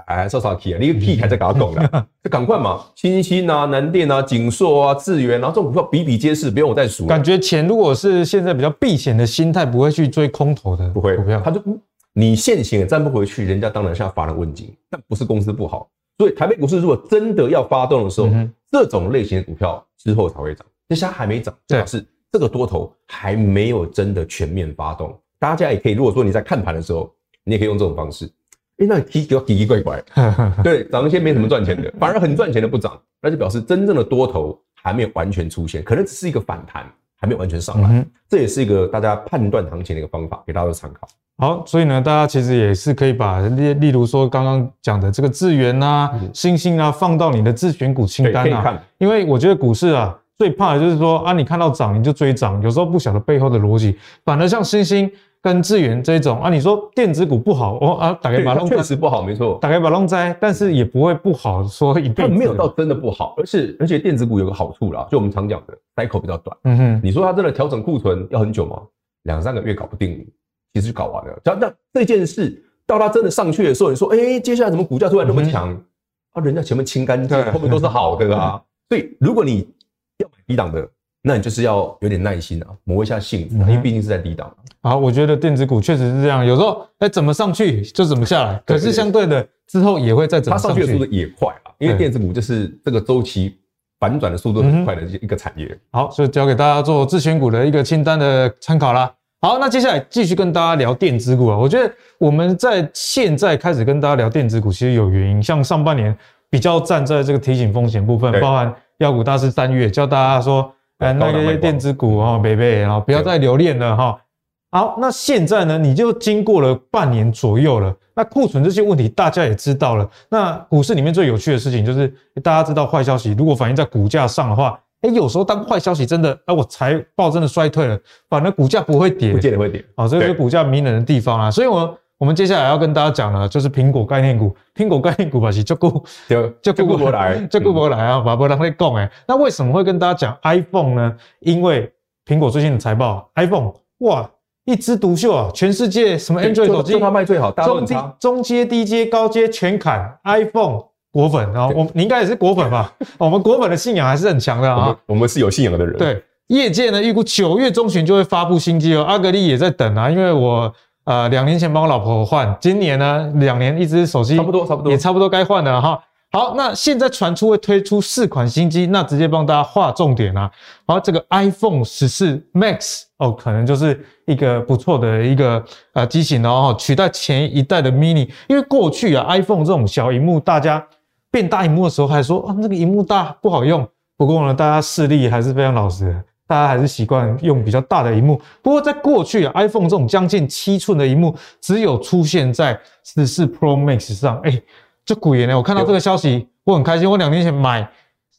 哎，稍稍 key 啊，你个 key 还在搞懂的，就赶快嘛！新兴啊、南电啊、景硕啊、智原啊，这种股票比比皆是，不用我再数。感觉钱如果是现在比较避险的心态，不会去追空头的，不会股票，他就你现行也站不回去，人家当然是要罚人问津，但不是公司不好。所以台北股市如果真的要发动的时候，这种类型的股票之后才会涨，那现在还没涨，主要是这个多头还没有真的全面发动。大家也可以，如果说你在看盘的时候，你也可以用这种方式。哎、欸，那奇奇奇奇怪怪，对，涨一些没什么赚钱的，反而很赚钱的不涨，那就表示真正的多头还没有完全出现，可能只是一个反弹，还没有完全上来。嗯、这也是一个大家判断行情的一个方法，给大家做参考。好，所以呢，大家其实也是可以把例例如说刚刚讲的这个智源啊、欣兴、嗯、啊，放到你的自选股清单啊，因为我觉得股市啊。最怕的就是说啊，你看到涨你就追涨，有时候不晓得背后的逻辑。反而像星星跟智源这一种啊，你说电子股不好哦啊，打开把弄确实不好，没错，打开把弄栽，但是也不会不好，说一辈子没有到真的不好，而是而且电子股有个好处啦，就我们常讲的 cycle 比较短。嗯哼，你说它真的调整库存要很久吗？两三个月搞不定，其实就搞完了。只要那这件事到它真的上去的时候，你说哎、欸，接下来怎么股价突然那么强、嗯、啊？人家前面清干净，后面都是好的啊。所以如果你要买低档的，那你就是要有点耐心啊，磨一下性子，因为毕竟是在低档。好，我觉得电子股确实是这样，有时候哎怎么上去就怎么下来，可是相对的之后也会再怎么上去。它上去的速度也快啊，因为电子股就是这个周期反转的速度很快的一个产业。好，所以交给大家做自选股的一个清单的参考啦。好，那接下来继续跟大家聊电子股啊。我觉得我们在现在开始跟大家聊电子股，其实有原因。像上半年比较站在这个提醒风险部分，包含妖股大师三月教大家说，哎，那些电子股哦，北北，然后不要再留恋了哈。好，那现在呢，你就经过了半年左右了，那库存这些问题大家也知道了。那股市里面最有趣的事情就是，大家知道坏消息如果反映在股价上的话。哎，有时候当坏消息真的，哎，我财报真的衰退了，反而股价不会跌，不见得会跌。啊，这个是股价迷人的地方啊。所以，我我们接下来要跟大家讲的，就是苹果概念股。苹果概念股吧，是就顾就顾不来，就顾不来啊，把不让会讲哎。那为什么会跟大家讲 iPhone 呢？因为苹果最近的财报，iPhone 哇，一枝独秀啊，全世界什么 Android 手机就它卖最好，中低中阶、低阶、高阶全砍 iPhone。果粉啊，我你应该也是果粉吧？我们果粉的信仰还是很强的啊。我们是有信仰的人。对，业界呢预估九月中旬就会发布新机哦。阿格力也在等啊，因为我呃两年前帮我老婆换，今年呢两年一支手机差不多差不多也差不多该换了哈。好，那现在传出会推出四款新机，那直接帮大家划重点啊。好，这个 iPhone 十四 Max 哦，可能就是一个不错的一个呃机型哦，取代前一代的 Mini，因为过去啊 iPhone 这种小荧幕大家。变大荧幕的时候还说啊，那个荧幕大不好用。不过呢，大家视力还是非常老实的，大家还是习惯用比较大的荧幕。不过在过去啊，iPhone 这种将近七寸的荧幕，只有出现在十四 Pro Max 上。哎、欸，这鬼爷呢？我看到这个消息，我很开心。我两年前买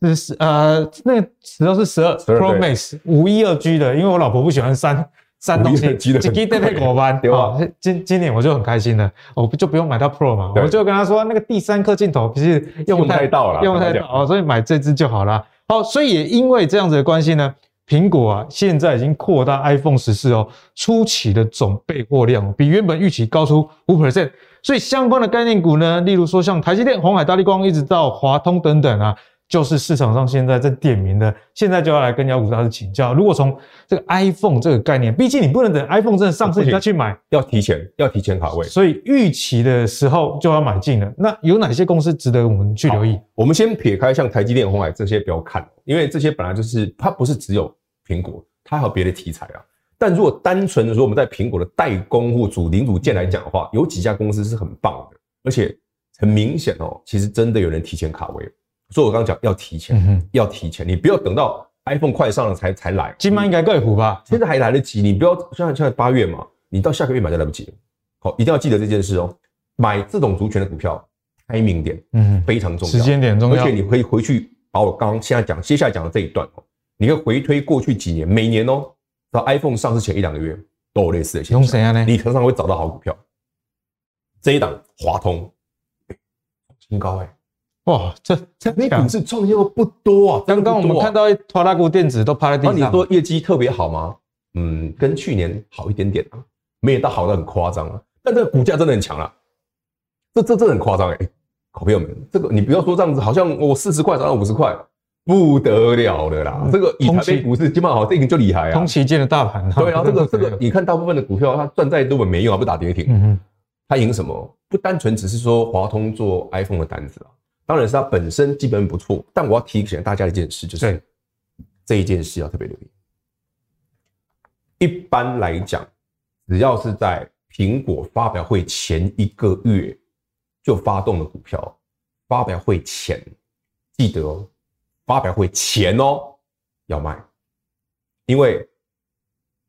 是十呃，那个时候是十二 Pro Max 五一二 G 的，因为我老婆不喜欢删。三东西，机机带配果班，对吧？今今年我就很开心了，我就不用买到 Pro 嘛，我就跟他说，那个第三颗镜头其实用不太到了，用不太到哦，所以买这支就好了。好，所以也因为这样子的关系呢，苹果啊现在已经扩大 iPhone 十四哦初期的总备货量，比原本预期高出五 percent，所以相关的概念股呢，例如说像台积电、鸿海、大立光，一直到华通等等啊。就是市场上现在在点名的，现在就要来跟妖股大师请教。如果从这个 iPhone 这个概念，毕竟你不能等 iPhone 真的上市你再去买，要提前，要提前卡位。所以预期的时候就要买进了。那有哪些公司值得我们去留意？我们先撇开像台积电、鸿海这些不要看，因为这些本来就是它不是只有苹果，它还有别的题材啊。但如果单纯的说我们在苹果的代工或主零组件来讲的话，有几家公司是很棒的，而且很明显哦，其实真的有人提前卡位。所以，我刚刚讲要提前，嗯、要提前，你不要等到 iPhone 快上了才才来。今晚应该更苦吧？现在还来得及，你不要像现在八月嘛，你到下个月买就来不及了。好，一定要记得这件事哦。买这种族群的股票，timing 点，嗯，非常重要，时间点重要。而且你可以回去把我刚刚现在讲、接下来讲的这一段哦，你可以回推过去几年，每年哦，到 iPhone 上市前一两个月都有类似的现象。你常常会找到好股票。这一档华通，新高哎。哇，这这你股是创业不多啊！刚刚我们看到拖拉股电子都趴在地上。那你说业绩特别好吗？嗯，跟去年好一点点啊，没有到好的很夸张啊。但这个股价真的很强了，这这这很夸张哎！好朋友们，这个你不要说这样子，好像我四十块涨到五十块，不得了的啦！这个以台北股市基本上好，这个就厉害啊！同期间的大盘，对啊，这个 这个你看大部分的股票，它赚再多也没用啊，不打跌停。嗯哼，它赢什么？不单纯只是说华通做 iPhone 的单子啊。当然是它本身基本不错，但我要提醒大家一件事，就是这一件事要特别留意。一般来讲，只要是在苹果发表会前一个月就发动的股票，发表会前记得哦，发表会前哦要卖，因为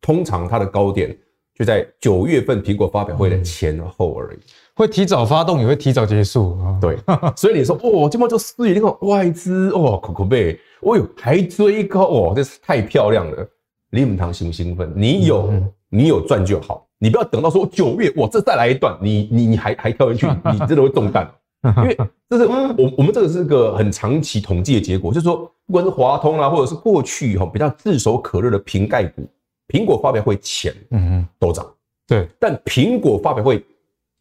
通常它的高点就在九月份苹果发表会的前后而已。会提早发动，也会提早结束。对，所以你说，哦，这么就四月那个外资，哦，可可贝，哦哟，还追高，哦，这是太漂亮了。你们堂兴不兴奋？你有，嗯、你有赚就好，你不要等到说九月，哇，这再来一段，你你你还还跳进去，你真的会中弹。因为这是我我们这个是个很长期统计的结果，就是说，不管是华通啊，或者是过去哈比较炙手可热的瓶盖股，苹果发表会前，嗯嗯，都涨。对，但苹果发表会。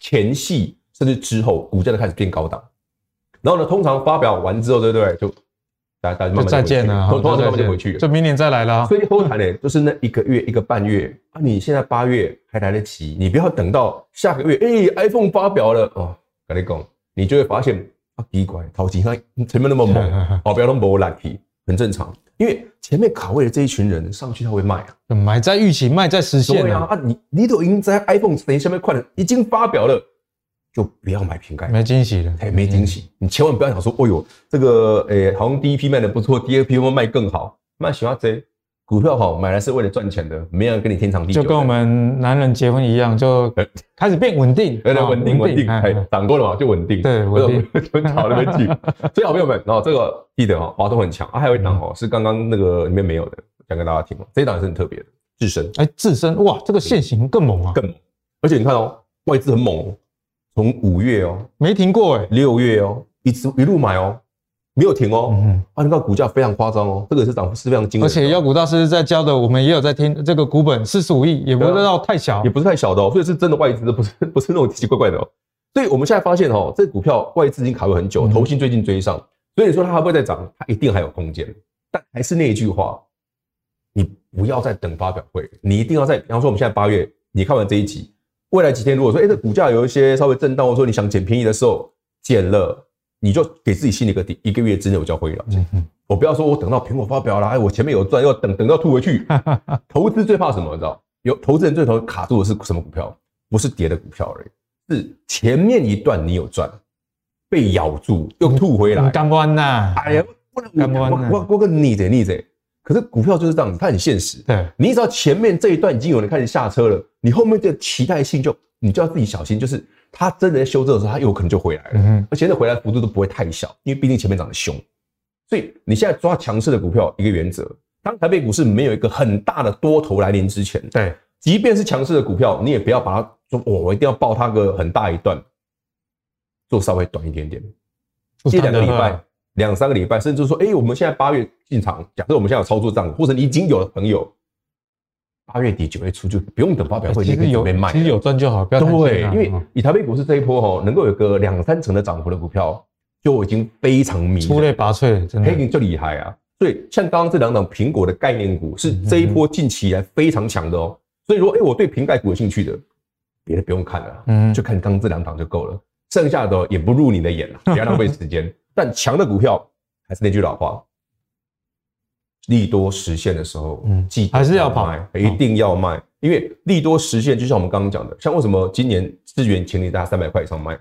前戏甚至之后，股价就开始变高档。然后呢，通常发表完之后，对不对？就大家大家慢慢再见了，通常慢慢就回去了，就明年再来了。所以后台呢，就是那一个月一个半月啊。你现在八月还来得及，你不要等到下个月，哎、欸，iPhone 发表了哦，跟你讲，你就会发现啊，奇怪，淘金它前面那么猛，哦，不要那么 lucky，很正常，因为前面卡位的这一群人上去他会卖啊，买在预期，卖在实现。对啊，啊你你都已经在 iPhone 等下面快了，已经发表了，就不要买瓶盖，没惊喜了，哎，没惊喜，你千万不要想说，哦呦，这个诶，好像第一批卖的不错，第二批会卖更好，卖喜欢谁？股票好，买来是为了赚钱的，没有人跟你天长地久。就跟我们男人结婚一样，就 开始变稳定，对对，稳定稳定，哎，涨过了嘛就稳定，对，稳定，很好的问题。所以好朋友们，然后这个记得哦，华东很强啊，还有一档哦，是刚刚那个里面没有的，讲给大家听哦，这一档也是很特别的，智深，哎，智深，哇，这个线型更猛啊，更猛，而且你看哦，外资很猛哦，从五月哦没停过哎，六月哦一直一路买哦。没有停哦，嗯、啊，那个股价非常夸张哦，这个是涨幅是非常惊人。而且妖股大师在教的，我们也有在听，这个股本四十五亿，也不知道太小，也不是太小的哦，所以是真的外资，不是 不是那种奇奇怪怪的哦。所以我们现在发现哦，这个股票外资已经卡位很久，投信最近追上，嗯、所以你说它会不会再涨？它一定还有空间。但还是那一句话，你不要再等发表会，你一定要在，比方说我们现在八月，你看完这一集，未来几天如果说，哎，这股价有一些稍微震荡，或者说你想捡便宜的时候，捡了。你就给自己心里个底，一个月之内我就要获利了结。我不要说我等到苹果发表了，哎，我前面有赚，要等等到吐回去。投资最怕什么？你知道？有投资人最头卡住的是什么股票？不是跌的股票而已，是前面一段你有赚，被咬住又吐回来。干弯呐！哎呀，不能干弯我我个逆贼逆贼。可是股票就是这样子，它很现实。对，你只要前面这一段已经有人开始下车了，你后面的期待性就你就要自己小心，就是。它真的在修正的时候，它有可能就回来了，嗯、而且这回来幅度都不会太小，因为毕竟前面涨得凶。所以你现在抓强势的股票，一个原则：当台北股市没有一个很大的多头来临之前，对，即便是强势的股票，你也不要把它说，我我一定要抱它个很大一段，做稍微短一点点，这两个礼拜、两三个礼拜，甚至说，哎，我们现在八月进场，假设我们现在有操作账，或者你已经有的朋友。八月底九月初就不用等发表会，其实有卖，其实有赚就好，不要对，因为以台北股市这一波哦，能够有个两三成的涨幅的股票，就已经非常迷，出类拔萃，真的，已经就厉害啊！所以像刚刚这两档苹果的概念股，是这一波近期来非常强的哦。所以如果哎，我对瓶盖股有兴趣的，别的不用看了，嗯，就看刚刚这两档就够了，剩下的也不入你的眼了，不要浪费时间。但强的股票还是那句老话。利多实现的时候，嗯，记得还是要跑，一定要卖，因为利多实现，就像我们刚刚讲的，像为什么今年资源请你大家三百块以上卖，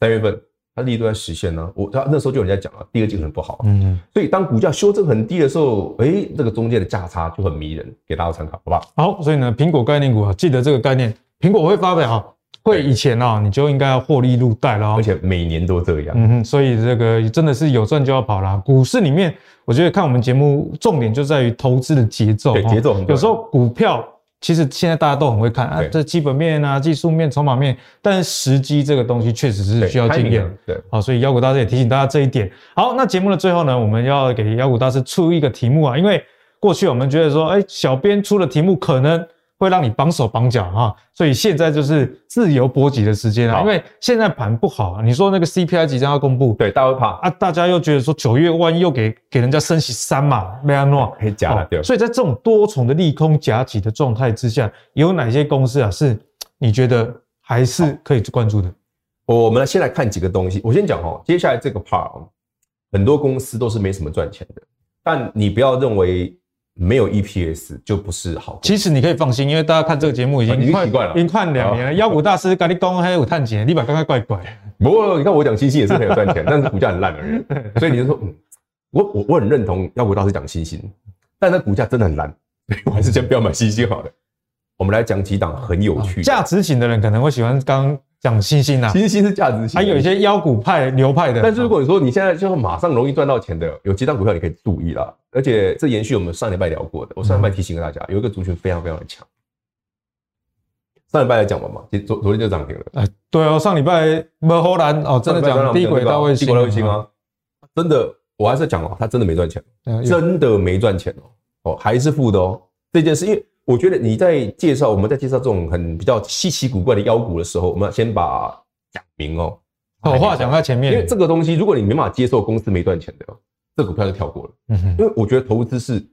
三月份它利多在实现呢？我他那时候就有人在讲了，第二季可能不好，嗯，所以当股价修正很低的时候，哎，这个中间的价差就很迷人，给大家参考，好不好？好，所以呢，苹果概念股啊，记得这个概念，苹果会发表。会以前啊，你就应该要获利入袋了，而且每年都这样。嗯哼，所以这个真的是有赚就要跑啦。股市里面，我觉得看我们节目重点就在于投资的节奏，对，节奏很。有时候股票其实现在大家都很会看啊，这基本面啊、技术面、筹码面，但是时机这个东西确实是需要经验。对，好，所以妖股大师也提醒大家这一点。好，那节目的最后呢，我们要给妖股大师出一个题目啊，因为过去我们觉得说，哎，小编出的题目可能。会让你绑手绑脚哈，所以现在就是自由搏击的时间啊。因为现在盘不好啊，你说那个 CPI 即将要公布，对，大家会怕啊，大家又觉得说九月万一又给给人家升息三嘛，没安诺，可以加了，对。所以在这种多重的利空夹击的状态之下，有哪些公司啊是你觉得还是可以关注的？我们来先来看几个东西。我先讲哦，接下来这个 part 很多公司都是没什么赚钱的，但你不要认为。没有 EPS 就不是好。其实你可以放心，因为大家看这个节目已经已经习惯了，已经看两年了。妖股大师跟你讲还有探钱，你把刚刚怪怪。不过你看我讲星星也是很有赚钱，但是股价很烂而已。所以你就说，嗯，我我我很认同妖股大师讲星星，但那股价真的很烂，所以我还是先不要买星星好了。我们来讲几档很有趣，价值型的人可能会喜欢刚。讲星星啊，星星是价值型，还有一些妖股派流派的。但是如果你说你现在就是马上容易赚到钱的，有几档股票你可以注意啦。而且这延续我们上礼拜聊过的，我上礼拜提醒给大家，有一个族群非常非常的强。上礼拜来讲完嘛，昨昨天就涨停了。哎，对哦，上礼拜没荷兰哦，真的讲低轨到卫星，低轨到卫星啊，真的，我还是讲哦，他真的没赚钱，真的没赚钱哦，哦，还是负的哦。这件事因为。我觉得你在介绍，我们在介绍这种很比较稀奇古怪的妖股的时候，我们要先把讲明哦，好话讲在前面。因为这个东西，如果你没办法接受公司没赚钱的，这股票就跳过了。嗯哼。因为我觉得投资是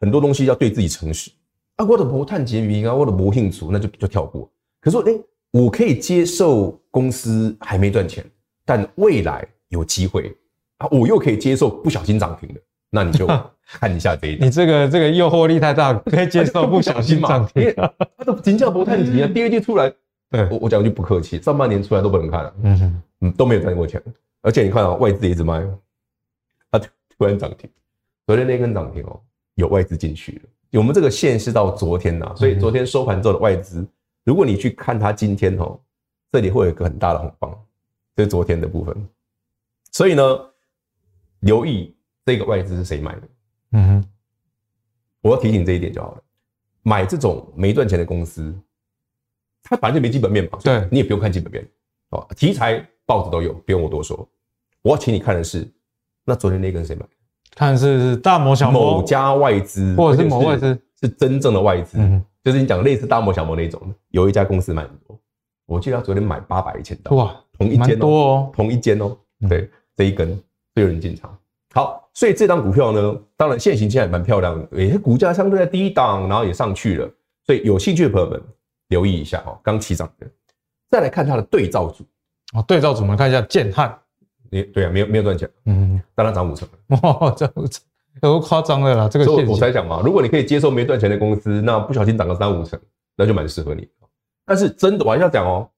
很多东西要对自己诚实啊，我的不探结余啊，我的不兴趣，那就就跳过。可是说，哎，我可以接受公司还没赚钱，但未来有机会啊，我又可以接受不小心涨停的，那你就 看一下这一档。你这个这个诱惑力太大，可以接受不小心涨停。它的金价不太低啊，第二季出来，对我我讲句不客气，上半年出来都不能看了，嗯嗯，都没有赚过钱。而且你看啊，外资一直卖，它突然涨停，昨天那根涨停哦，有外资进去了。我们这个线是到昨天呐，所以昨天收盘之后的外资，如果你去看它今天哦，这里会有一个很大的红棒，这是昨天的部分。所以呢，留意这个外资是谁买的。嗯哼，我要提醒这一点就好了。买这种没赚钱的公司，它反正就没基本面嘛，对，你也不用看基本面哦。题材报纸都有，不用我多说。我要请你看的是，那昨天那根谁买的？看是大摩小摩某家外资，或者是某外资是真正的外资，嗯、就是你讲类似大摩小摩那种，有一家公司买很多，我记得他昨天买八百一千刀，哇，同一间、喔、多哦，同一间哦、对，这一根都有人进场。好，所以这张股票呢，当然现行现在蛮漂亮的，诶，股价相对在低档，然后也上去了，所以有兴趣的朋友们留意一下哦，刚起涨的，再来看它的对照组，哦，对照组我们看一下建汉。你对啊，没有没有赚钱，嗯，当然涨五成，哇，这五成，都夸张的啦，这个所以我才讲嘛，如果你可以接受没赚钱的公司，那不小心涨个三五成，那就蛮适合你。但是真的，我还要讲哦，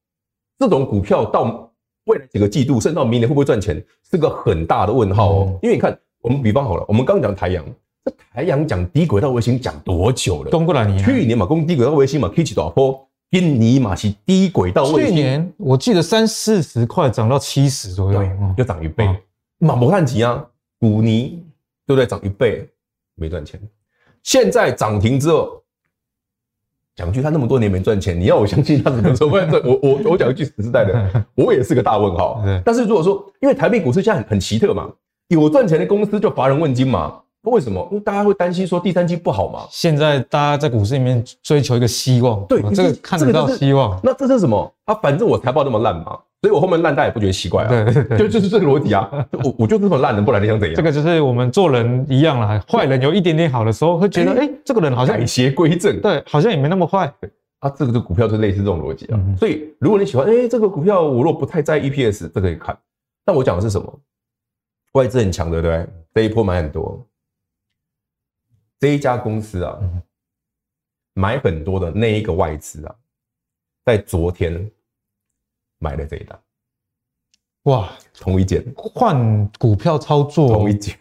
这种股票到未来几个季度，甚至到明年会不会赚钱，是个很大的问号哦。因为你看，我们比方好了，我们刚讲台阳，这台阳讲低轨道卫星讲多久了？东过来年，去年嘛，攻低轨道卫星嘛，可以起多少印尼嘛是低轨道卫星，去年我记得三四十块涨到七十左右，就涨一倍。马，摩探吉啊，古尼对不对？涨一倍没赚钱。现在涨停之后，讲句他那么多年没赚钱，你要我相信他怎么说？我我我讲一句实实在的，我也是个大问号。但是如果说，因为台北股市现在很很奇特嘛，有赚钱的公司就乏人问津嘛。为什么？因为大家会担心说第三季不好嘛。现在大家在股市里面追求一个希望，对，这个看得到希望。那这是什么？啊，反正我财报那么烂嘛，所以我后面烂大家也不觉得奇怪啊。对对对，就就是这个逻辑啊。我我就这么烂的，不然你想怎样？这个就是我们做人一样啦，坏人有一点点好的时候，会觉得哎，这个人好像改邪归正，对，好像也没那么坏。啊，这个这股票就类似这种逻辑啊。所以如果你喜欢，哎，这个股票我如果不太在意 EPS，这可以看。但我讲的是什么？外资很强，对不对？这一波买很多。这一家公司啊，买很多的那一个外资啊，在昨天买了这一单，哇，同一间换股票操作，同一间，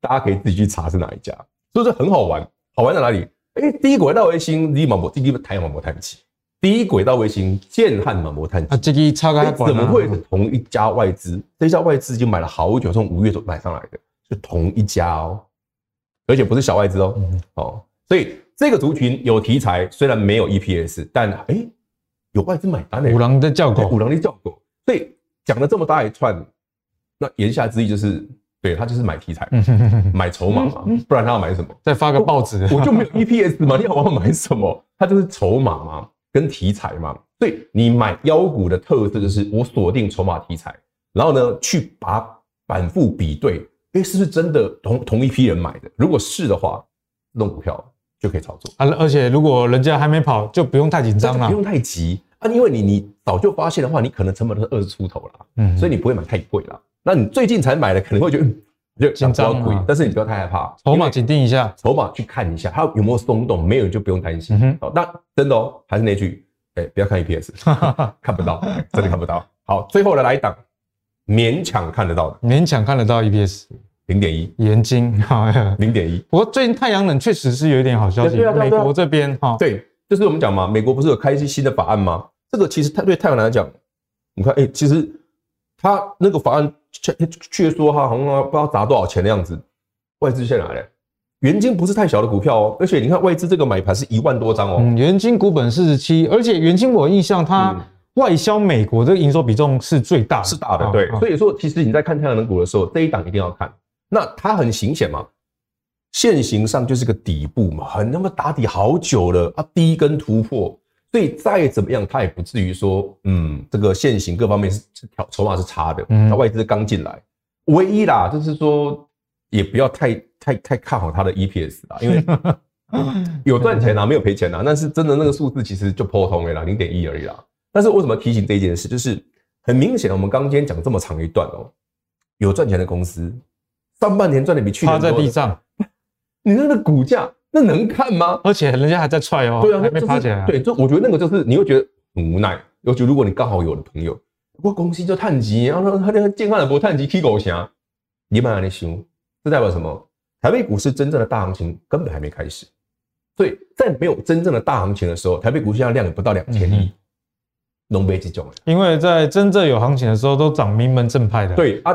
大家可以自己去查是哪一家，所以说很好玩。好玩在哪里？哎，低轨道卫星，立马博，第一台马博探气，低轨道卫星建汉马摩探气，啊，这个差开怎么会是同一家外资？这家外资就买了好久，从五月就买上来的，是同一家哦。而且不是小外资哦，哦，所以这个族群有题材，虽然没有 EPS，但哎、欸，有外资买单的。五郎的叫狗，五郎的叫狗。所以讲了这么大一串，那言下之意就是，对他就是买题材，买筹码嘛，不然他要买什么？再发个报纸，我就没有 EPS 嘛，你要我要买什么？他就是筹码嘛，跟题材嘛。所以你买妖股的特色就是，我锁定筹码题材，然后呢，去把反复比对。哎，是不是真的同同一批人买的？如果是的话，这种股票就可以操作啊。而且如果人家还没跑，就不用太紧张了，不用太急啊。因为你你早就发现的话，你可能成本都是二十出头了，嗯，所以你不会买太贵了。那你最近才买的，可能会觉得就紧张贵，但是你不要太害怕，筹码紧盯一下，筹码去看一下，它有没有松动，没有就不用担心。好，那真的哦，还是那句，哎，不要看 EPS，看不到，真的看不到。好，最后的来一档。勉强看得到的，勉强看得到 EPS 零点一，元晶 零点一。不过最近太阳能确实是有一点好消息，美国这边哈，对，就是我们讲嘛，美国不是有开一些新的法案吗？这个其实它对太阳能来讲，你看，哎，其实它那个法案却却说哈，好像不知道砸多少钱的样子，外资现在哪来？元晶不是太小的股票哦，而且你看外资这个买盘是一万多张哦，元晶股本四十七，而且元晶我印象它。外销美国这个营收比重是最大的，是大的，对。所以说，其实你在看太阳能股的时候，这一档一定要看。那它很明显嘛，线型上就是个底部嘛，很那么打底好久了啊，第一根突破，所以再怎么样，它也不至于说，嗯，这个线型各方面是条筹码是差的。嗯，那外资刚进来，唯一啦，就是说也不要太太太看好它的 EPS 啦，因为 有赚钱啊，没有赔钱啊，但是真的那个数字其实就普通的啦，零点一而已啦。但是为什么提醒这一件事？就是很明显，我们刚今天讲这么长一段哦，有赚钱的公司上半年赚的比去年趴在地上，你那个股价那能看吗？而且人家还在踹哦，对啊，还没爬起来、啊。对，就我觉得那个就是你会觉得很无奈。尤其如果你刚好有的朋友，我公司就探级，然后他那个健康的不探级踢狗侠，你蛮难修，这代表什么？台北股市真正的大行情根本还没开始，所以在没有真正的大行情的时候，台北股市现在量也不到两千亿，农北几种？因为在真正有行情的时候，都涨名门正派的。对啊，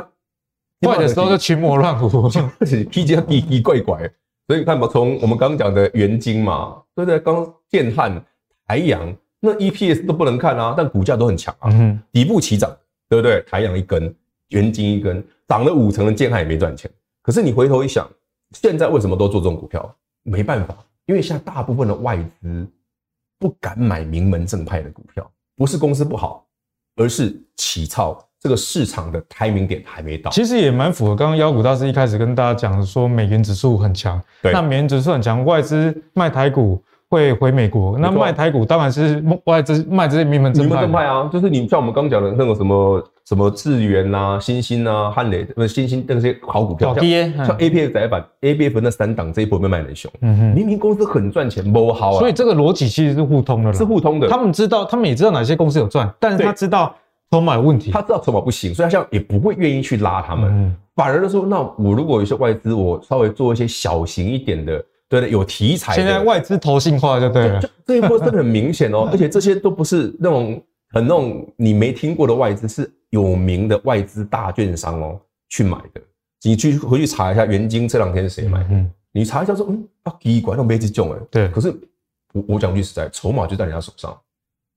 坏的时候就群魔乱舞，而且 P 级奇奇怪怪。所以你看嘛，从我们刚刚讲的元晶嘛，对不对？刚建汉、台阳，那 EPS 都不能看啊，但股价都很强啊，底部起涨，对不对？台阳一根，元晶一根，涨了五成的建汉也没赚钱。可是你回头一想，现在为什么都做这种股票？没办法，因为现在大部分的外资不敢买名门正派的股票，不是公司不好，而是起操这个市场的 timing 点还没到。其实也蛮符合刚刚妖股大师一开始跟大家讲的，说美元指数很强，对，那美元指数很强，外资卖台股。会回美国，那卖台股当然是外资卖这些名门正派，正派啊，就是你像我们刚讲的那个什么什么智源呐、新兴啊、汉磊，不是新兴那些好股票，像 A P F 窄板 A B F 那三档这一波被卖很凶，嗯哼，明明公司很赚钱，不好啊，所以这个逻辑其实是互通的，是互通的。他们知道，他们也知道哪些公司有赚，但是他知道筹码有问题，他知道筹码不行，所以他现在也不会愿意去拉他们，嗯、反而就说，那我如果有些外资，我稍微做一些小型一点的。对的，有题材。现在外资投信化就对了，这一波真的很明显哦，而且这些都不是那种很那种你没听过的外资，是有名的外资大券商哦去买的。你去回去查一下，元晶这两天是谁买？嗯，你查一下说，嗯，啊，奇怪，那没这种哎。对，可是我我讲句实在，筹码就在人家手上。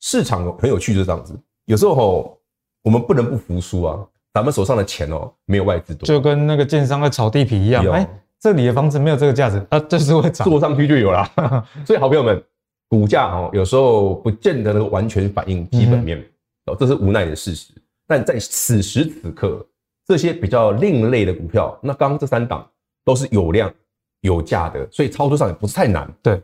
市场很有趣，就是这样子。有时候吼，我们不能不服输啊。咱们手上的钱哦，没有外资多，就跟那个建商在炒地皮一样。哎。这里的房子没有这个价值啊，就是会涨，坐上去就有了。所以，好朋友们，股价哦，有时候不见得能完全反映基本面哦，这是无奈的事实。但在此时此刻，这些比较另类的股票，那刚刚这三档都是有量有价的，所以操作上也不是太难。对，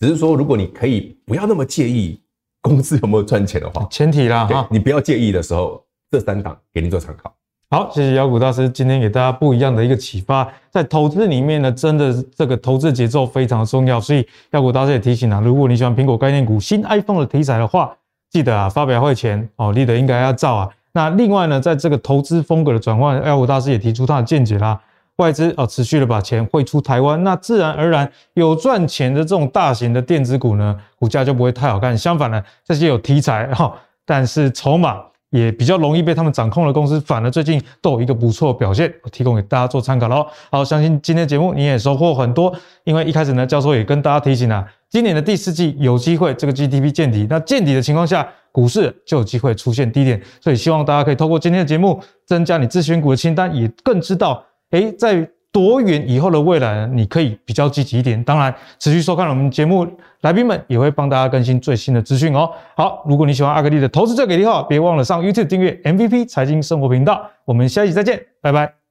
只是说如果你可以不要那么介意公司有没有赚钱的话，前提啦哈，你不要介意的时候，这三档给你做参考。好，谢谢妖股大师今天给大家不一样的一个启发。在投资里面呢，真的这个投资节奏非常重要。所以妖股大师也提醒啊，如果你喜欢苹果概念股、新 iPhone 的题材的话，记得啊，发表会前哦，立得应该要照啊。那另外呢，在这个投资风格的转换，妖股大师也提出他的见解啦。外资哦，持续的把钱汇出台湾，那自然而然有赚钱的这种大型的电子股呢，股价就不会太好看。相反呢，这些有题材哈，但是筹码。也比较容易被他们掌控的公司，反而最近都有一个不错表现，我提供给大家做参考喽。好，相信今天节目你也收获很多，因为一开始呢，教授也跟大家提醒了，今年的第四季有机会这个 GDP 见底，那见底的情况下，股市就有机会出现低点，所以希望大家可以透过今天的节目，增加你自选股的清单，也更知道，诶，在。多远以后的未来呢？你可以比较积极一点。当然，持续收看我们节目，来宾们也会帮大家更新最新的资讯哦。好，如果你喜欢阿格丽的投资最给力号，别忘了上 YouTube 订阅 MVP 财经生活频道。我们下期再见，拜拜。